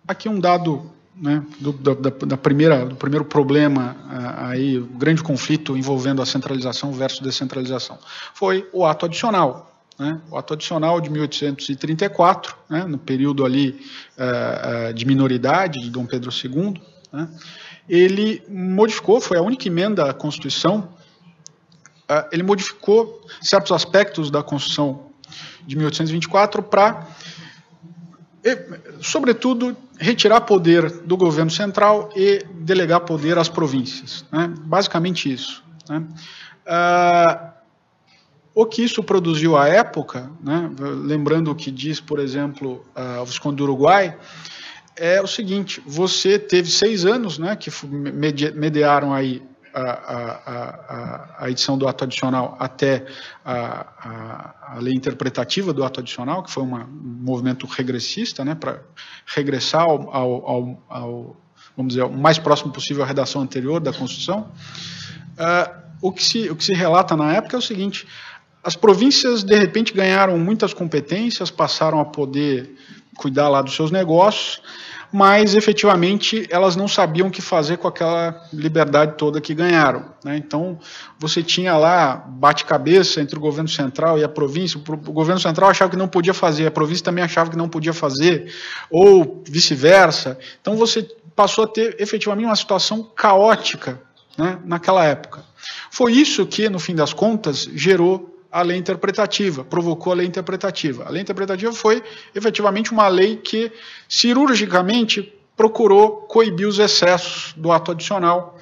aqui um dado né, do, da, da, primeira, do primeiro problema, ah, aí, o grande conflito envolvendo a centralização versus descentralização, foi o ato adicional. Né, o ato adicional de 1834, né, no período ali uh, uh, de minoridade de Dom Pedro II, né, ele modificou, foi a única emenda à Constituição, uh, ele modificou certos aspectos da Constituição de 1824 para, sobretudo, retirar poder do governo central e delegar poder às províncias. Né, basicamente isso. Né. O que isso produziu à época, né, lembrando o que diz, por exemplo, uh, o Visconde do Uruguai, é o seguinte: você teve seis anos, né, que mediaram aí a, a, a, a, edição do ato adicional até a, lei interpretativa do ato adicional, que foi uma, um movimento regressista, né, para regressar ao, ao, ao, vamos dizer, o mais próximo possível à redação anterior da Constituição. Uh, o, que se, o que se relata na época é o seguinte: as províncias, de repente, ganharam muitas competências, passaram a poder cuidar lá dos seus negócios, mas efetivamente elas não sabiam o que fazer com aquela liberdade toda que ganharam. Né? Então, você tinha lá bate-cabeça entre o governo central e a província. O governo central achava que não podia fazer, a província também achava que não podia fazer, ou vice-versa. Então, você passou a ter efetivamente uma situação caótica né, naquela época. Foi isso que, no fim das contas, gerou a lei interpretativa, provocou a lei interpretativa. A lei interpretativa foi efetivamente uma lei que cirurgicamente procurou coibir os excessos do ato adicional,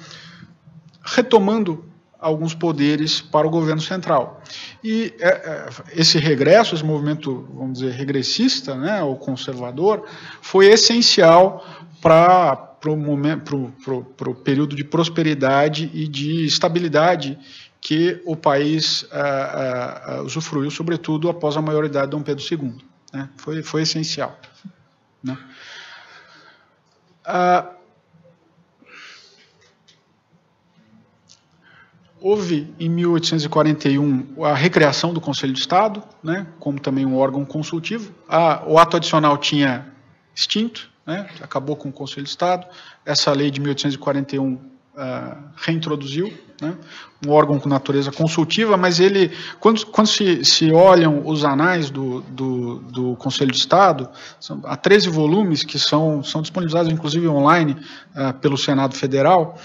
retomando alguns poderes para o governo central. E é, é, esse regresso, esse movimento, vamos dizer, regressista, né, ou conservador, foi essencial para o período de prosperidade e de estabilidade que o país uh, uh, usufruiu, sobretudo após a maioridade de Dom Pedro II. Né? Foi, foi essencial. Né? Uh, houve, em 1841, a recriação do Conselho de Estado, né, como também um órgão consultivo. o ato adicional tinha extinto, né, acabou com o Conselho de Estado. Essa lei de 1841 uh, reintroduziu né, um órgão com natureza consultiva, mas ele, quando, quando se, se olham os anais do, do, do Conselho de Estado, são, há 13 volumes que são, são disponibilizados, inclusive online, uh, pelo Senado Federal,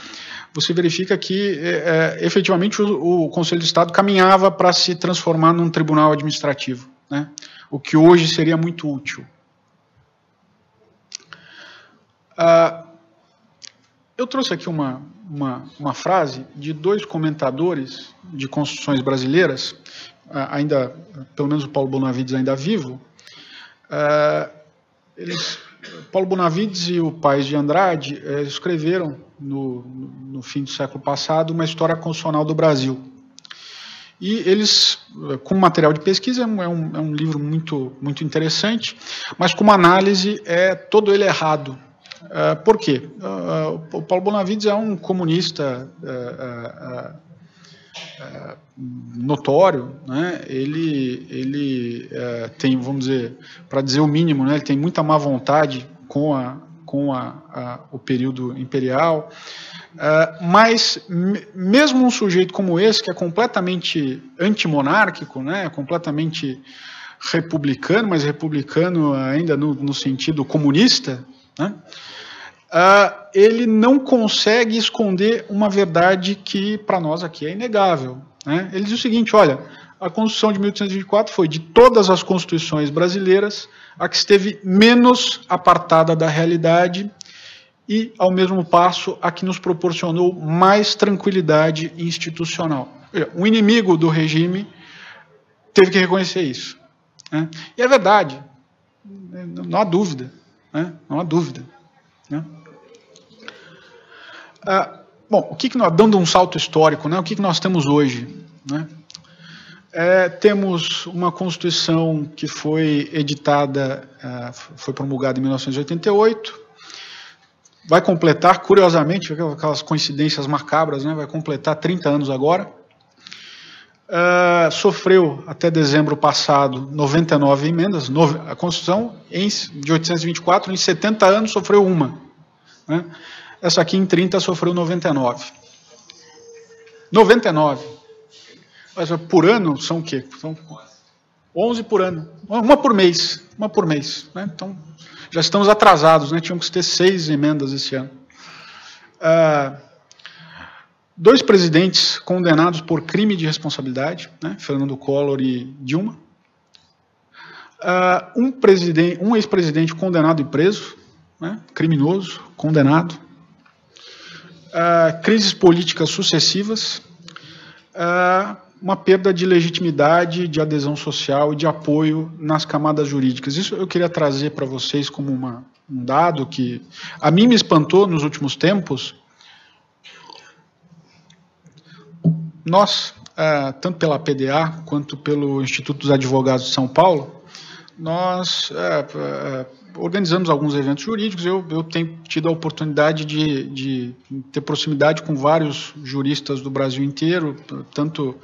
você verifica que é, é, efetivamente o, o, Conselho de Estado caminhava para se transformar num tribunal administrativo, né? o que hoje seria muito útil. Uh, eu trouxe aqui uma, uma, uma, frase de dois comentadores de constituições brasileiras, ainda, pelo menos o Paulo Bonavides ainda vivo. Eles, Paulo Bonavides e o Paes de Andrade uh, escreveram no, no fim do século passado uma história constitucional do Brasil. E eles, com material de pesquisa, é um, é um livro muito, muito interessante, mas com uma análise é todo ele errado Uh, por quê? Uh, o Paulo Bonavides é um comunista uh, notório, né? ele, ele tem, vamos dizer, para dizer o mínimo, né? ele tem muita má vontade com, a, com a, a o período imperial, mas mesmo um sujeito como esse, que é completamente antimonárquico, né? completamente republicano, mas republicano ainda no, no sentido comunista, né? Uh, ele não consegue esconder uma verdade que para nós aqui é inegável. Né? Ele diz o seguinte: olha, a Constituição de 1824 foi de todas as constituições brasileiras a que esteve menos apartada da realidade e, ao mesmo passo, a que nos proporcionou mais tranquilidade institucional. Um inimigo do regime teve que reconhecer isso. Né? E é verdade, não há dúvida. Né? Não há dúvida. Né? Ah, bom, o que, que nós, dando um salto histórico, né, o que, que nós temos hoje? Né? É, temos uma Constituição que foi editada, é, foi promulgada em 1988, vai completar, curiosamente, aquelas coincidências macabras, né, vai completar 30 anos agora. Uh, sofreu até dezembro passado 99 emendas. a Constituição em, de 824, em 70 anos, sofreu uma. Né? Essa aqui em 30 sofreu 99. 99. Mas por ano são o quê? São 11 por ano. Uma por mês. Uma por mês. Né? Então, já estamos atrasados, né? Tínhamos que ter seis emendas esse ano. Uh, dois presidentes condenados por crime de responsabilidade, né? Fernando Collor e Dilma. Uh, um, um ex-presidente condenado e preso, né? criminoso, condenado uh, crises políticas sucessivas, uh, uma perda de legitimidade, de adesão social e de apoio nas camadas jurídicas. Isso eu queria trazer para vocês como uma, um dado que a mim me espantou nos últimos tempos. Nós, uh, tanto pela PDA quanto pelo Instituto dos Advogados de São Paulo, nós uh, organizamos alguns eventos jurídicos. Eu, eu tenho tido a oportunidade de, de ter proximidade com vários juristas do Brasil inteiro, tanto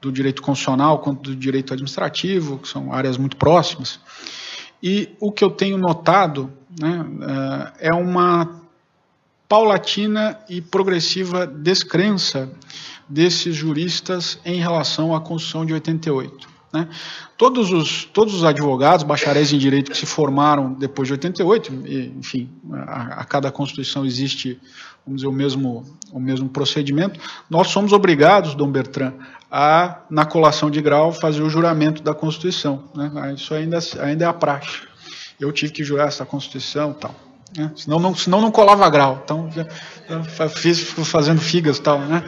do direito constitucional quanto do direito administrativo, que são áreas muito próximas. E o que eu tenho notado né, é uma paulatina e progressiva descrença desses juristas em relação à Constituição de 88. Né? Todos, os, todos os advogados, bacharéis em direito que se formaram depois de 88, e, enfim, a, a, cada Constituição existe, vamos dizer, o mesmo, o mesmo procedimento, nós somos obrigados, Dom Bertrand, a, na colação de grau, fazer o juramento da Constituição. Né? Isso ainda, ainda é a praxe. Eu tive que jurar essa Constituição tal. Né? Senão, não, senão não colava grau. Então, fiz fazendo figas e tal. Né?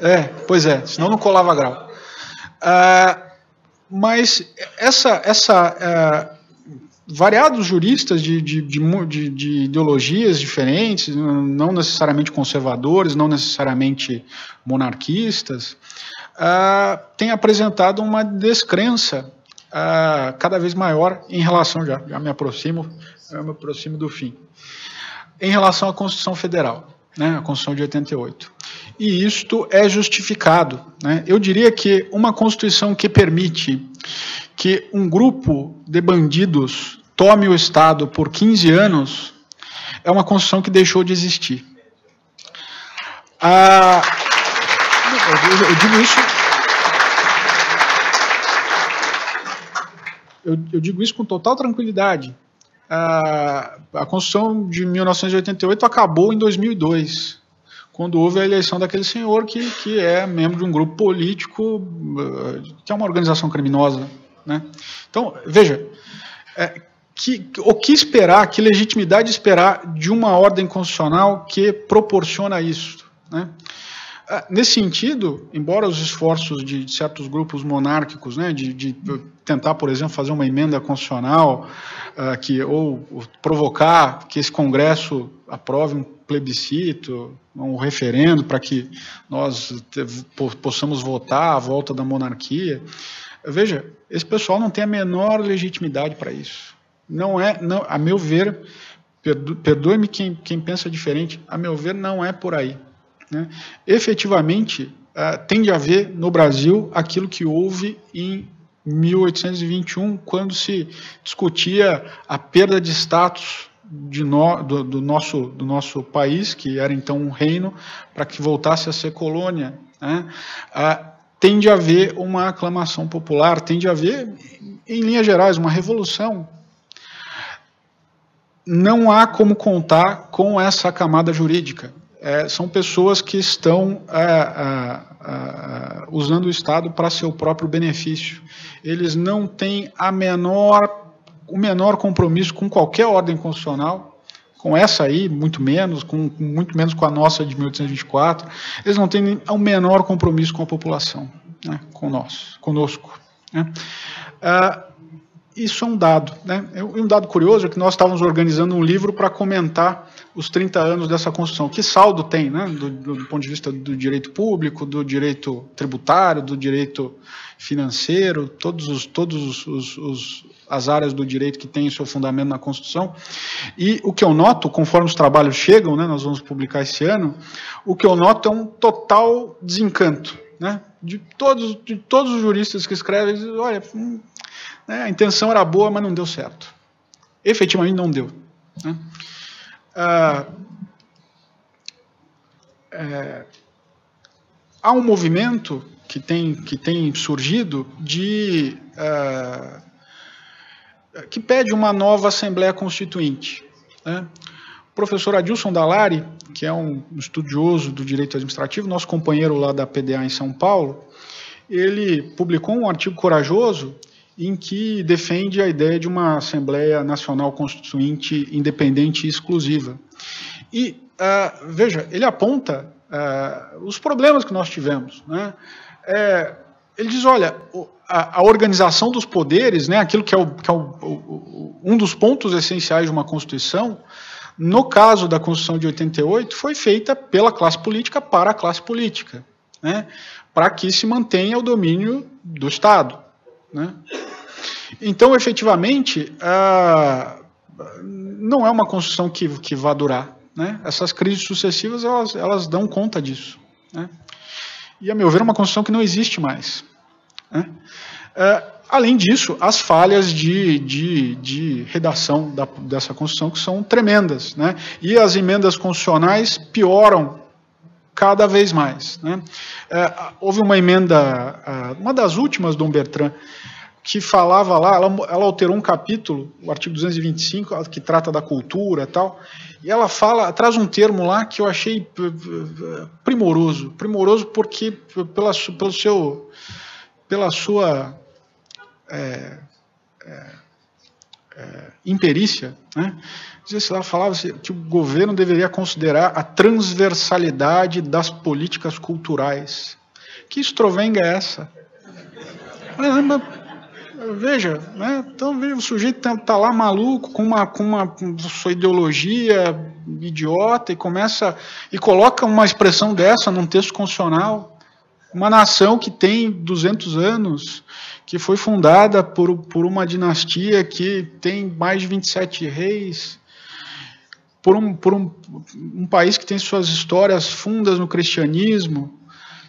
É, pois é, senão não colava grau. Ah, mas essa, essa é, variados juristas de, de, de, de, ideologias diferentes, não necessariamente conservadores, não necessariamente monarquistas, uh, têm apresentado uma descrença uh, cada vez maior em relação, já, já me aproximo, me aproximo do fim, em relação à Constituição Federal, né, a Constituição de 88 e isto é justificado. Né? Eu diria que uma Constituição que permite que um grupo de bandidos tome o Estado por 15 anos é uma Constituição que deixou de existir. Ah, eu, digo isso. Eu, eu, digo isso com total tranquilidade. Ah, a Constituição de 1988 acabou em 2002 quando houve a eleição daquele senhor que, que é membro de um grupo político, eh, que é uma organização criminosa. Né? Então, veja, é, que, o que esperar, que legitimidade esperar de uma ordem constitucional que proporciona isso? Né? Ah, nesse sentido, embora os esforços de certos grupos monárquicos, né, de, de tentar, por exemplo, fazer uma emenda constitucional, uh, que, ou, ou provocar que esse Congresso aprove um plebiscito, um referendo para que nós possamos votar a volta da monarquia. Veja, esse pessoal não tem a menor legitimidade para isso. Não é, não, a meu ver, perdoe-me quem, quem pensa diferente, a meu ver, não é por aí. Né? Efetivamente, uh, tem de haver no Brasil aquilo que houve em 1821, quando se discutia a perda de status no, do, do, nosso, do nosso país, que era então um reino, para que voltasse a ser colônia. Né? Ah, tem a haver uma aclamação popular, tem de haver, em linhas gerais, uma revolução. Não há como contar com essa camada jurídica. É, são pessoas que estão é, é, é usando o Estado para seu próprio benefício. Eles não têm a menor o menor compromisso com qualquer ordem constitucional, com essa aí, muito menos, com, muito menos com a nossa de 1824, eles não têm o menor compromisso com a população, né, com nós, conosco. Né. Ah, isso é um dado. Né? E um dado curioso é que nós estávamos organizando um livro para comentar os 30 anos dessa Constituição. Que saldo tem, né? do, do, ponto de vista do direito público, do direito tributário, do direito financeiro, todos os, todos os, os, as áreas do direito que têm seu fundamento na Constituição. E o que eu noto, conforme os trabalhos chegam, né, nós vamos publicar esse ano, o que eu noto é um total desencanto. Né, de, todos, de todos os juristas que escrevem, dizem, olha, hum, né, a intenção era boa, mas não deu certo. Efetivamente não deu. Né. Ah, é, há um movimento que tem, que tem surgido de uh, que pede uma nova Assembleia Constituinte. Né? O professor Adilson Dalari, que é um estudioso do direito administrativo, nosso companheiro lá da PDA em São Paulo, ele publicou um artigo corajoso em que defende a ideia de uma Assembleia Nacional Constituinte independente e exclusiva. E, uh, veja, ele aponta uh, os problemas que nós tivemos. Né? É, ele diz, olha, a, a, organização dos poderes, né, aquilo que é, o, que é o, o, um dos pontos essenciais de uma Constituição, no caso da Constituição de 88, foi feita pela classe política para a classe política, né, para que se mantenha o domínio do Estado. Né. Então, efetivamente, não é uma Constituição que, que vá durar. Né. Essas crises sucessivas, elas, elas dão conta disso. Né. E, a meu ver, é uma Constituição que não existe mais. Né? É, além disso, as falhas de, de, de redação da, dessa Constituição que são tremendas. Né? E as emendas constitucionais pioram cada vez mais. Né? É, houve uma emenda, uma das últimas, Dom Bertrand, que falava lá, ela, ela, alterou um capítulo, o artigo 225, que trata da cultura e tal, e ela fala, traz um termo lá que eu achei primoroso, primoroso porque pela, pelo seu, pela sua é, é, é, imperícia, né? Ela falava que o governo deveria considerar a transversalidade das políticas culturais. Que estrovenga é essa? Veja, né? Então veja, o sujeito está tá lá maluco com uma, com uma com sua ideologia idiota e começa e coloca uma expressão dessa num texto constitucional. Uma nação que tem 200 anos, que foi fundada por, por uma dinastia que tem mais de 27 reis, por um, por um, um país que tem suas histórias fundas no cristianismo.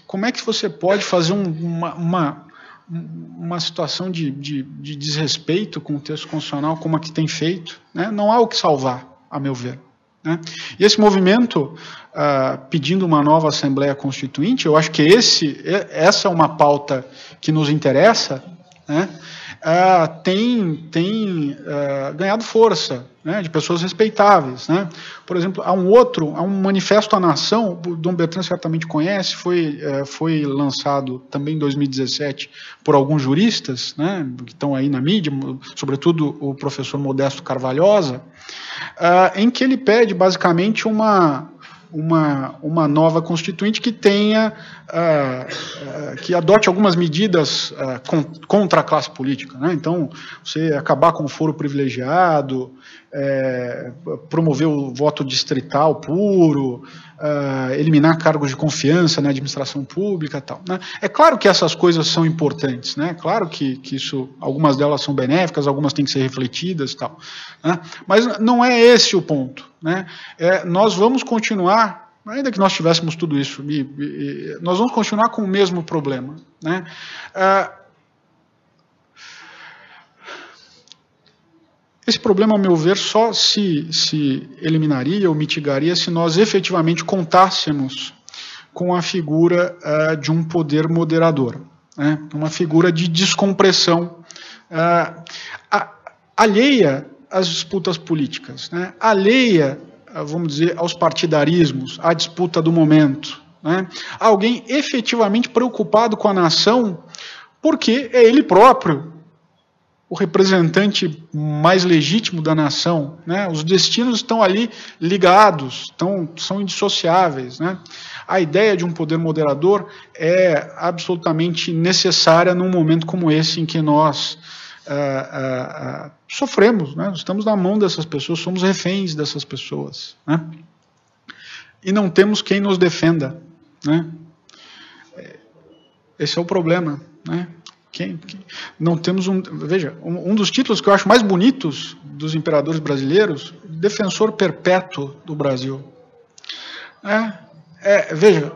Como é que você pode fazer um, uma, uma uma situação de, de, de, desrespeito com o texto constitucional como a que tem feito, né? não há o que salvar, a meu ver. Né? E esse movimento uh, pedindo uma nova Assembleia Constituinte, eu acho que esse, essa é uma pauta que nos interessa, né? uh, tem, tem uh, ganhado força né, de pessoas respeitáveis. Né? Por exemplo, há um outro, há um manifesto à nação, o Dom Bertrand certamente conhece, foi, uh, foi lançado também em 2017 por alguns juristas, né, que estão aí na mídia, sobretudo o professor Modesto Carvalhosa, em que ele pede basicamente uma, uma, uma nova constituinte que tenha, uh, uh, que adote algumas medidas uh, con contra a classe política. Né? Então, você acabar com o foro privilegiado, é, promover o voto distrital puro, uh, eliminar cargos de confiança na administração pública tal. Né? É claro que essas coisas são importantes, né? claro que, que isso, algumas delas são benéficas, algumas têm que ser refletidas tal. Né? Mas não é esse o ponto. Né? É, nós vamos continuar ainda que nós tivéssemos tudo isso, nós vamos continuar com o mesmo problema. Né? Esse problema, ao meu ver, só se, se eliminaria ou mitigaria se nós efetivamente contássemos com a figura uh, de um poder moderador, né? uma figura de descompressão uh, a, alheia às disputas políticas, né? alheia, uh, vamos dizer, aos partidarismos, à disputa do momento. Né? Alguém efetivamente preocupado com a nação, porque é ele próprio o representante mais legítimo da nação. Né? Os destinos estão ali ligados, estão, são indissociáveis. Né? A ideia de um poder moderador é absolutamente necessária num momento como esse em que nós ah, ah, ah, sofremos, né? estamos na mão dessas pessoas, somos reféns dessas pessoas. Né? E não temos quem nos defenda. Né? Esse é o problema. Né? Quem, quem, não temos um. Veja, um, um, dos títulos que eu acho mais bonitos dos imperadores brasileiros, defensor perpétuo do Brasil. É, é, veja,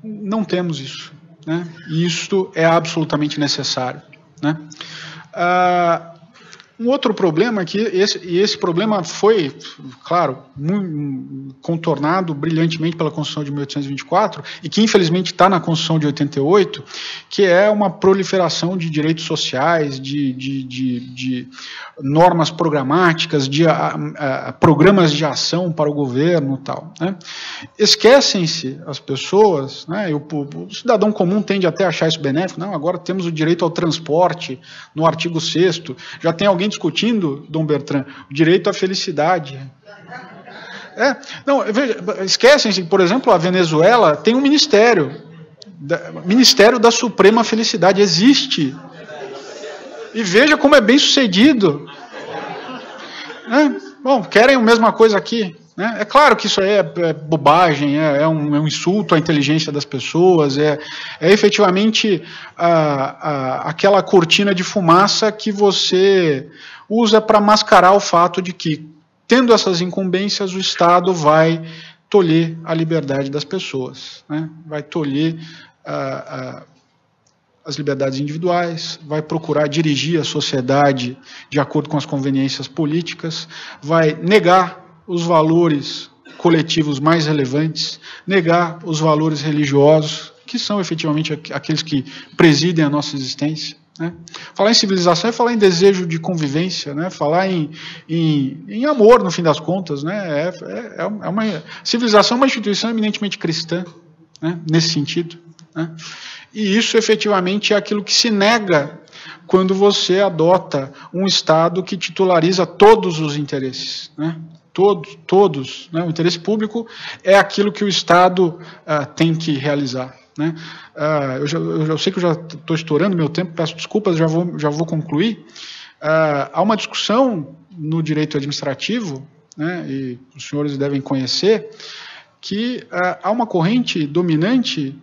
não temos isso. Né? E isto é absolutamente necessário. Né? Ah, um outro problema que esse, e esse problema foi, claro, contornado brilhantemente pela Constituição de 1824 e que infelizmente está na Constituição de 88, que é uma proliferação de direitos sociais, de, de, de, de normas programáticas, de a, a, programas de ação para o governo tal. Né? Esquecem-se as pessoas, né, o, o, cidadão comum tende até a achar isso benéfico, não, agora temos o direito ao transporte no artigo 6 já tem alguém discutindo, Dom Bertrand, o direito à felicidade. É, não, veja, esquecem-se, por exemplo, a Venezuela tem um ministério, da, Ministério da Suprema Felicidade, existe. E veja como é bem sucedido. É, bom, querem a mesma coisa aqui. Né? É claro que isso é, é bobagem, é, é, um, é, um, insulto à inteligência das pessoas, é, é efetivamente a, a, aquela cortina de fumaça que você usa para mascarar o fato de que, tendo essas incumbências, o Estado vai tolher a liberdade das pessoas, né? vai tolher as liberdades individuais, vai procurar dirigir a sociedade de acordo com as conveniências políticas, vai negar os valores coletivos mais relevantes, negar os valores religiosos, que são efetivamente aqueles que presidem a nossa existência. Né? Falar em civilização é falar em desejo de convivência, né? falar em, em, em amor, no fim das contas. Né? É, é, é uma, civilização é uma instituição eminentemente cristã, né? nesse sentido. Né? E isso efetivamente é aquilo que se nega quando você adota um Estado que titulariza todos os interesses. Né? Todos, todos. Né? O interesse público é aquilo que o Estado uh, tem que realizar. Né? Uh, eu, já, eu, já, sei que eu já estou estourando meu tempo, peço desculpas, já vou, já vou concluir. Uh, há uma discussão no direito administrativo, né, e os senhores devem conhecer, que há uma corrente dominante,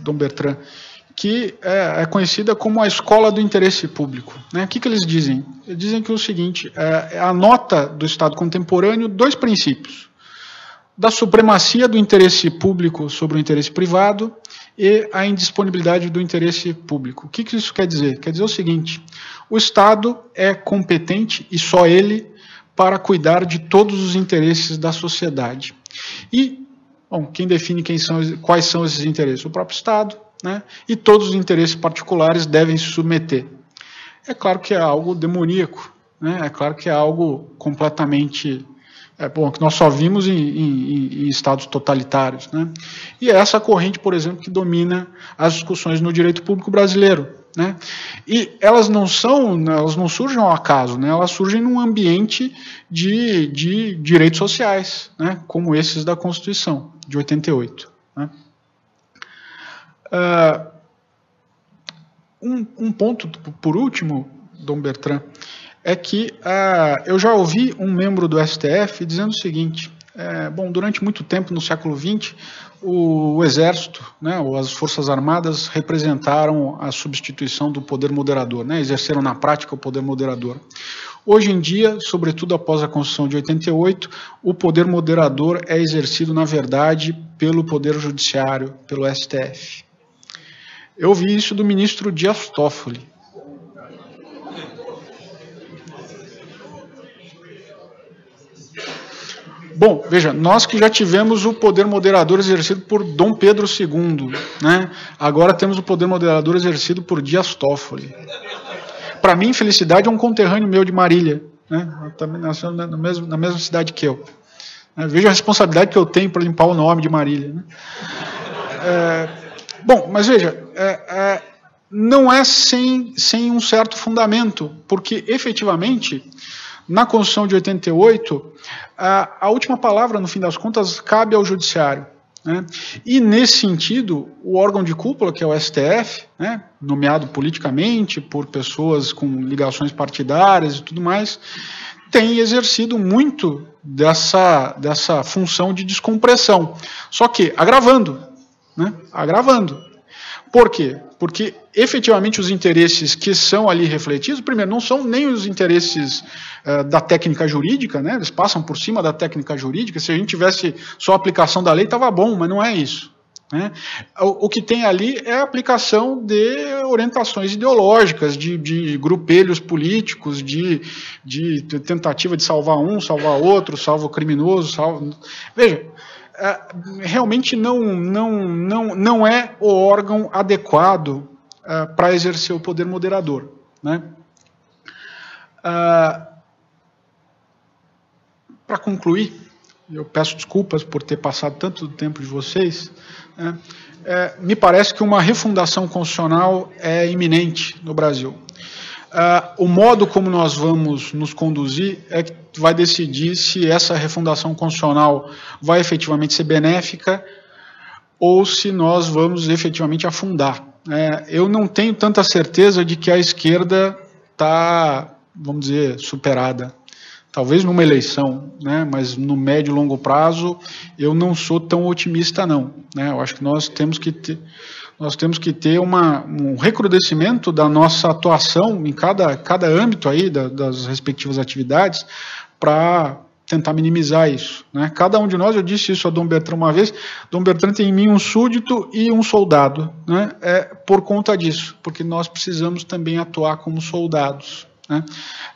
Dom Bertrand, que é, é, conhecida como a escola do interesse público. Né? O que, que eles dizem? Eles dizem que é o seguinte: é, a nota do Estado contemporâneo dois princípios da supremacia do interesse público sobre o interesse privado e a indisponibilidade do interesse público. O que, que isso quer dizer? Quer dizer o seguinte: o Estado é competente e só ele para cuidar de todos os interesses da sociedade. E, bom, quem define quem são, quais são esses interesses? O próprio Estado, né? e todos os interesses particulares devem se submeter. É claro que é algo demoníaco, né? é claro que é algo completamente é, bom, que nós só vimos em, em, em, estados totalitários. Né? E é essa corrente, por exemplo, que domina as discussões no direito público brasileiro. Né? E elas não são, elas não surgem ao acaso, né? elas surgem num ambiente de, de direitos sociais, né? como esses da Constituição de 88. Uh, um, um ponto, por último, Dom Bertrand, é que ah, eu já ouvi um membro do STF dizendo o seguinte: é, bom, durante muito tempo no século XX, o, o, Exército, né, ou as Forças Armadas representaram a substituição do poder moderador, né, exerceram na prática o poder moderador. Hoje em dia, sobretudo após a Constituição de 88, o poder moderador é exercido, na verdade, pelo Poder Judiciário, pelo STF. Eu ouvi isso do ministro Dias Toffoli. Bom, veja, nós que já tivemos o poder moderador exercido por Dom Pedro II, né? agora temos o poder moderador exercido por Dias Toffoli. Para mim, felicidade é um conterrâneo meu de Marília, né? também nasceu na, mesmo, na mesma cidade que eu. Né? Veja a responsabilidade que eu tenho para limpar o nome de Marília. Né? É, bom, mas veja, é, é, não é sem, sem um certo fundamento, porque efetivamente na Constituição de 88, a, a última palavra, no fim das contas, cabe ao Judiciário. Né? E, nesse sentido, o órgão de cúpula, que é o STF, né, nomeado politicamente por pessoas com ligações partidárias e tudo mais, tem exercido muito dessa, dessa função de descompressão. Só que agravando. Né? Agravando. Por quê? Porque efetivamente os interesses que são ali refletidos, primeiro, não são nem os interesses uh, da técnica jurídica, né? eles passam por cima da técnica jurídica. Se a gente tivesse só a aplicação da lei, estava bom, mas não é isso. Né? O, o, que tem ali é a aplicação de orientações ideológicas, de, de grupelhos políticos, de, de, tentativa de salvar um, salvar outro, salva o criminoso. Veja, realmente não, não, não, não é o órgão adequado uh, para exercer o poder moderador. Né? Uh, para concluir, eu peço desculpas por ter passado tanto tempo de vocês. Né? É, me parece que uma refundação constitucional é iminente no Brasil. Uh, o modo como nós vamos nos conduzir é que vai decidir se essa refundação constitucional vai efetivamente ser benéfica ou se nós vamos efetivamente afundar. É, eu não tenho tanta certeza de que a esquerda está, vamos dizer, superada. Talvez numa eleição, né, mas no médio e longo prazo eu não sou tão otimista não. Né, eu acho que nós temos que ter nós temos que ter uma, um recrudescimento da nossa atuação em cada, cada âmbito aí da, das respectivas atividades para tentar minimizar isso. Né? Cada um de nós, eu disse isso a Dom Bertrand uma vez, Dom Bertrand tem em mim um súdito e um soldado, né? é por conta disso, porque nós precisamos também atuar como soldados. Né?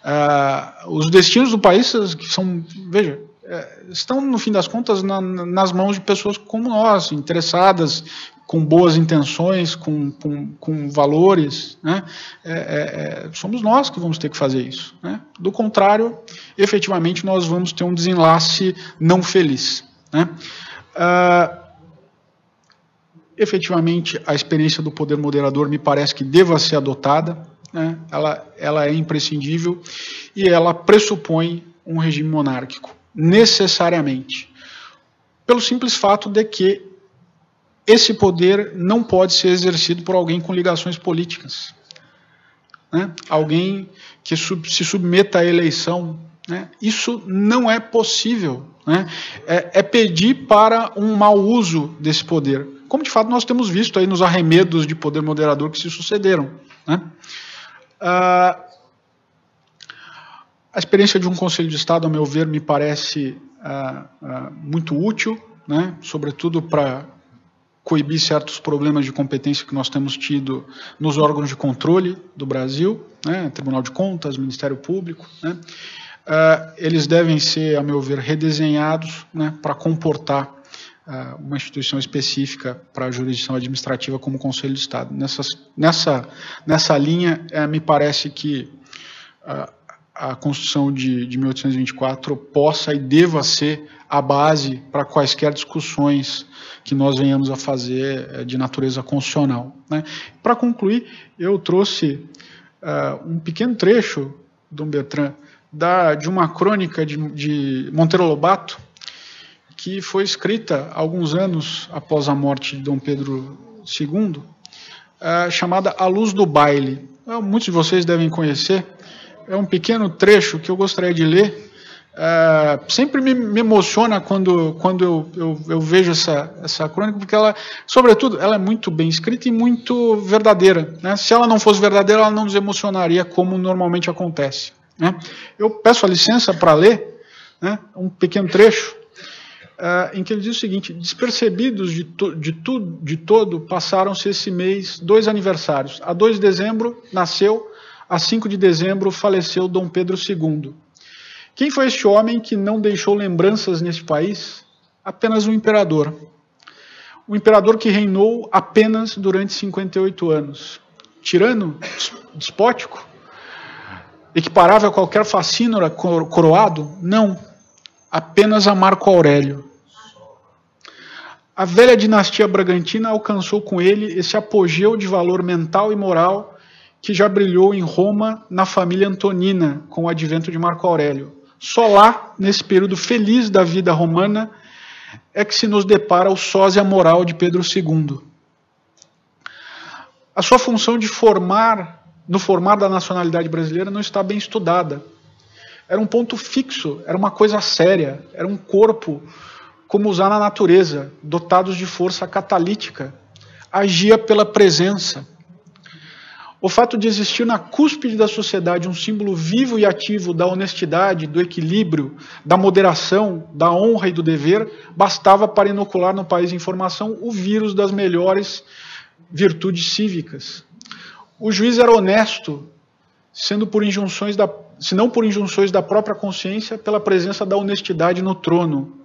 Ah, os destinos do país são, veja, é, estão, no fim das contas, na, nas mãos de pessoas como nós, interessadas com boas intenções, com, com, com valores, né? É, é, é, somos nós que vamos ter que fazer isso. Né? Do contrário, efetivamente, nós vamos ter um desenlace não feliz. Né? Uh, efetivamente, a experiência do poder moderador me parece que deva ser adotada, né? ela, ela é imprescindível e ela pressupõe um regime monárquico, necessariamente. Pelo simples fato de que esse poder não pode ser exercido por alguém com ligações políticas. Né? Alguém que sub, se submeta à eleição. Né? Isso não é possível. Né? É, é, pedir para um mau uso desse poder. Como de fato nós temos visto aí nos arremedos de poder moderador que se sucederam. Né? Ah, a experiência de um Conselho de Estado, ao meu ver, me parece ah, ah, muito útil, né? sobretudo para coibir certos problemas de competência que nós temos tido nos órgãos de controle do Brasil, né, Tribunal de Contas, Ministério Público. Né, uh, eles devem ser, a meu ver, redesenhados né, para comportar uh, uma instituição específica para a jurisdição administrativa como Conselho de Estado. Nessas, nessa, nessa linha, uh, me parece que a Constituição de, de 1824 possa e deva ser a base para quaisquer discussões que nós venhamos a fazer eh, de natureza constitucional. Né? Para concluir, eu trouxe uh, um pequeno trecho, Dom Bertrand, da, de uma crônica de, de Monteiro Lobato, que foi escrita alguns anos após a morte de Dom Pedro II, uh, chamada A Luz do Baile. muitos de vocês devem conhecer. É um pequeno trecho que eu gostaria de ler Uh, sempre me, me, emociona quando, quando eu, eu, eu, vejo essa, essa crônica, porque ela, sobretudo, ela é muito bem escrita e muito verdadeira. Né? Se ela não fosse verdadeira, ela não nos emocionaria como normalmente acontece. Né? Eu peço a licença para ler né, um pequeno trecho uh, em que ele diz o seguinte: despercebidos de, to, de tudo, de todo, passaram-se esse mês dois aniversários. A 2 de dezembro nasceu, a 5 de dezembro faleceu Dom Pedro II. Quem foi este homem que não deixou lembranças neste país? Apenas um imperador. O imperador que reinou apenas durante 58 anos. Tirano, despótico, equiparável a qualquer facínora coroado? Não. Apenas a Marco Aurélio. A velha dinastia Bragantina alcançou com ele esse apogeu de valor mental e moral que já brilhou em Roma na família Antonina com o advento de Marco Aurélio. Só lá, nesse período feliz da vida romana, é que se nos depara o sósia moral de Pedro II. A sua função de formar, no formar da nacionalidade brasileira, não está bem estudada. Era um ponto fixo, era uma coisa séria, era um corpo como usar na natureza, dotados de força catalítica. Agia pela presença o fato de existir na cúspide da sociedade um símbolo vivo e ativo da honestidade, do equilíbrio, da moderação, da honra e do dever, bastava para inocular no país em formação o vírus das melhores virtudes cívicas. O juiz era honesto, sendo por injunções da, se não por injunções da própria consciência, pela presença da honestidade no trono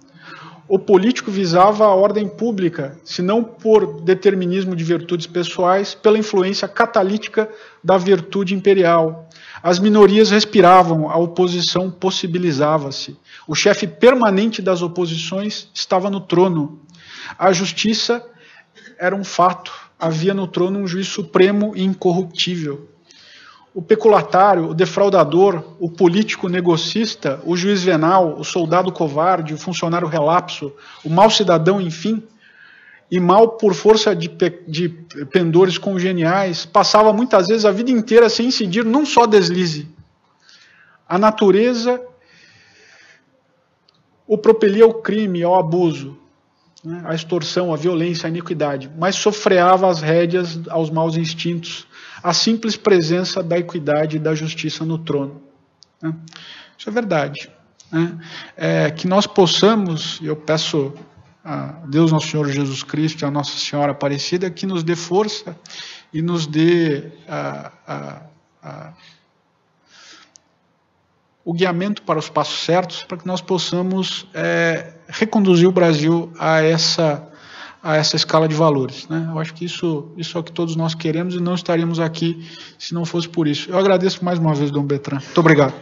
o político visava a ordem pública, se não por determinismo de virtudes pessoais, pela influência catalítica da virtude imperial. As minorias respiravam, a oposição possibilizava-se. O chefe permanente das oposições estava no trono. A justiça era um fato. Havia no trono um juiz supremo e incorruptível o peculatário, o defraudador, o político negocista, o juiz venal, o soldado covarde, o funcionário relapso, o mau cidadão, enfim, e mal por força de, de pendores congeniais, passava muitas vezes a vida inteira sem incidir num só deslize. A natureza o propelia ao crime, ao abuso, né, à extorsão, à violência, à iniquidade, mas sofreava as rédeas aos maus instintos, a simples presença da equidade e da justiça no trono. Né? Isso é verdade. Né? É, que nós possamos, eu peço a Deus Nosso Senhor Jesus Cristo e a Nossa Senhora Aparecida que nos dê força e nos dê a, a, a, o guiamento para os passos certos para que nós possamos é, reconduzir o Brasil a essa a essa escala de valores. Né? Eu acho que isso, isso é o que todos nós queremos e não estaríamos aqui se não fosse por isso. Eu agradeço mais uma vez, Dom Betran. Muito obrigado.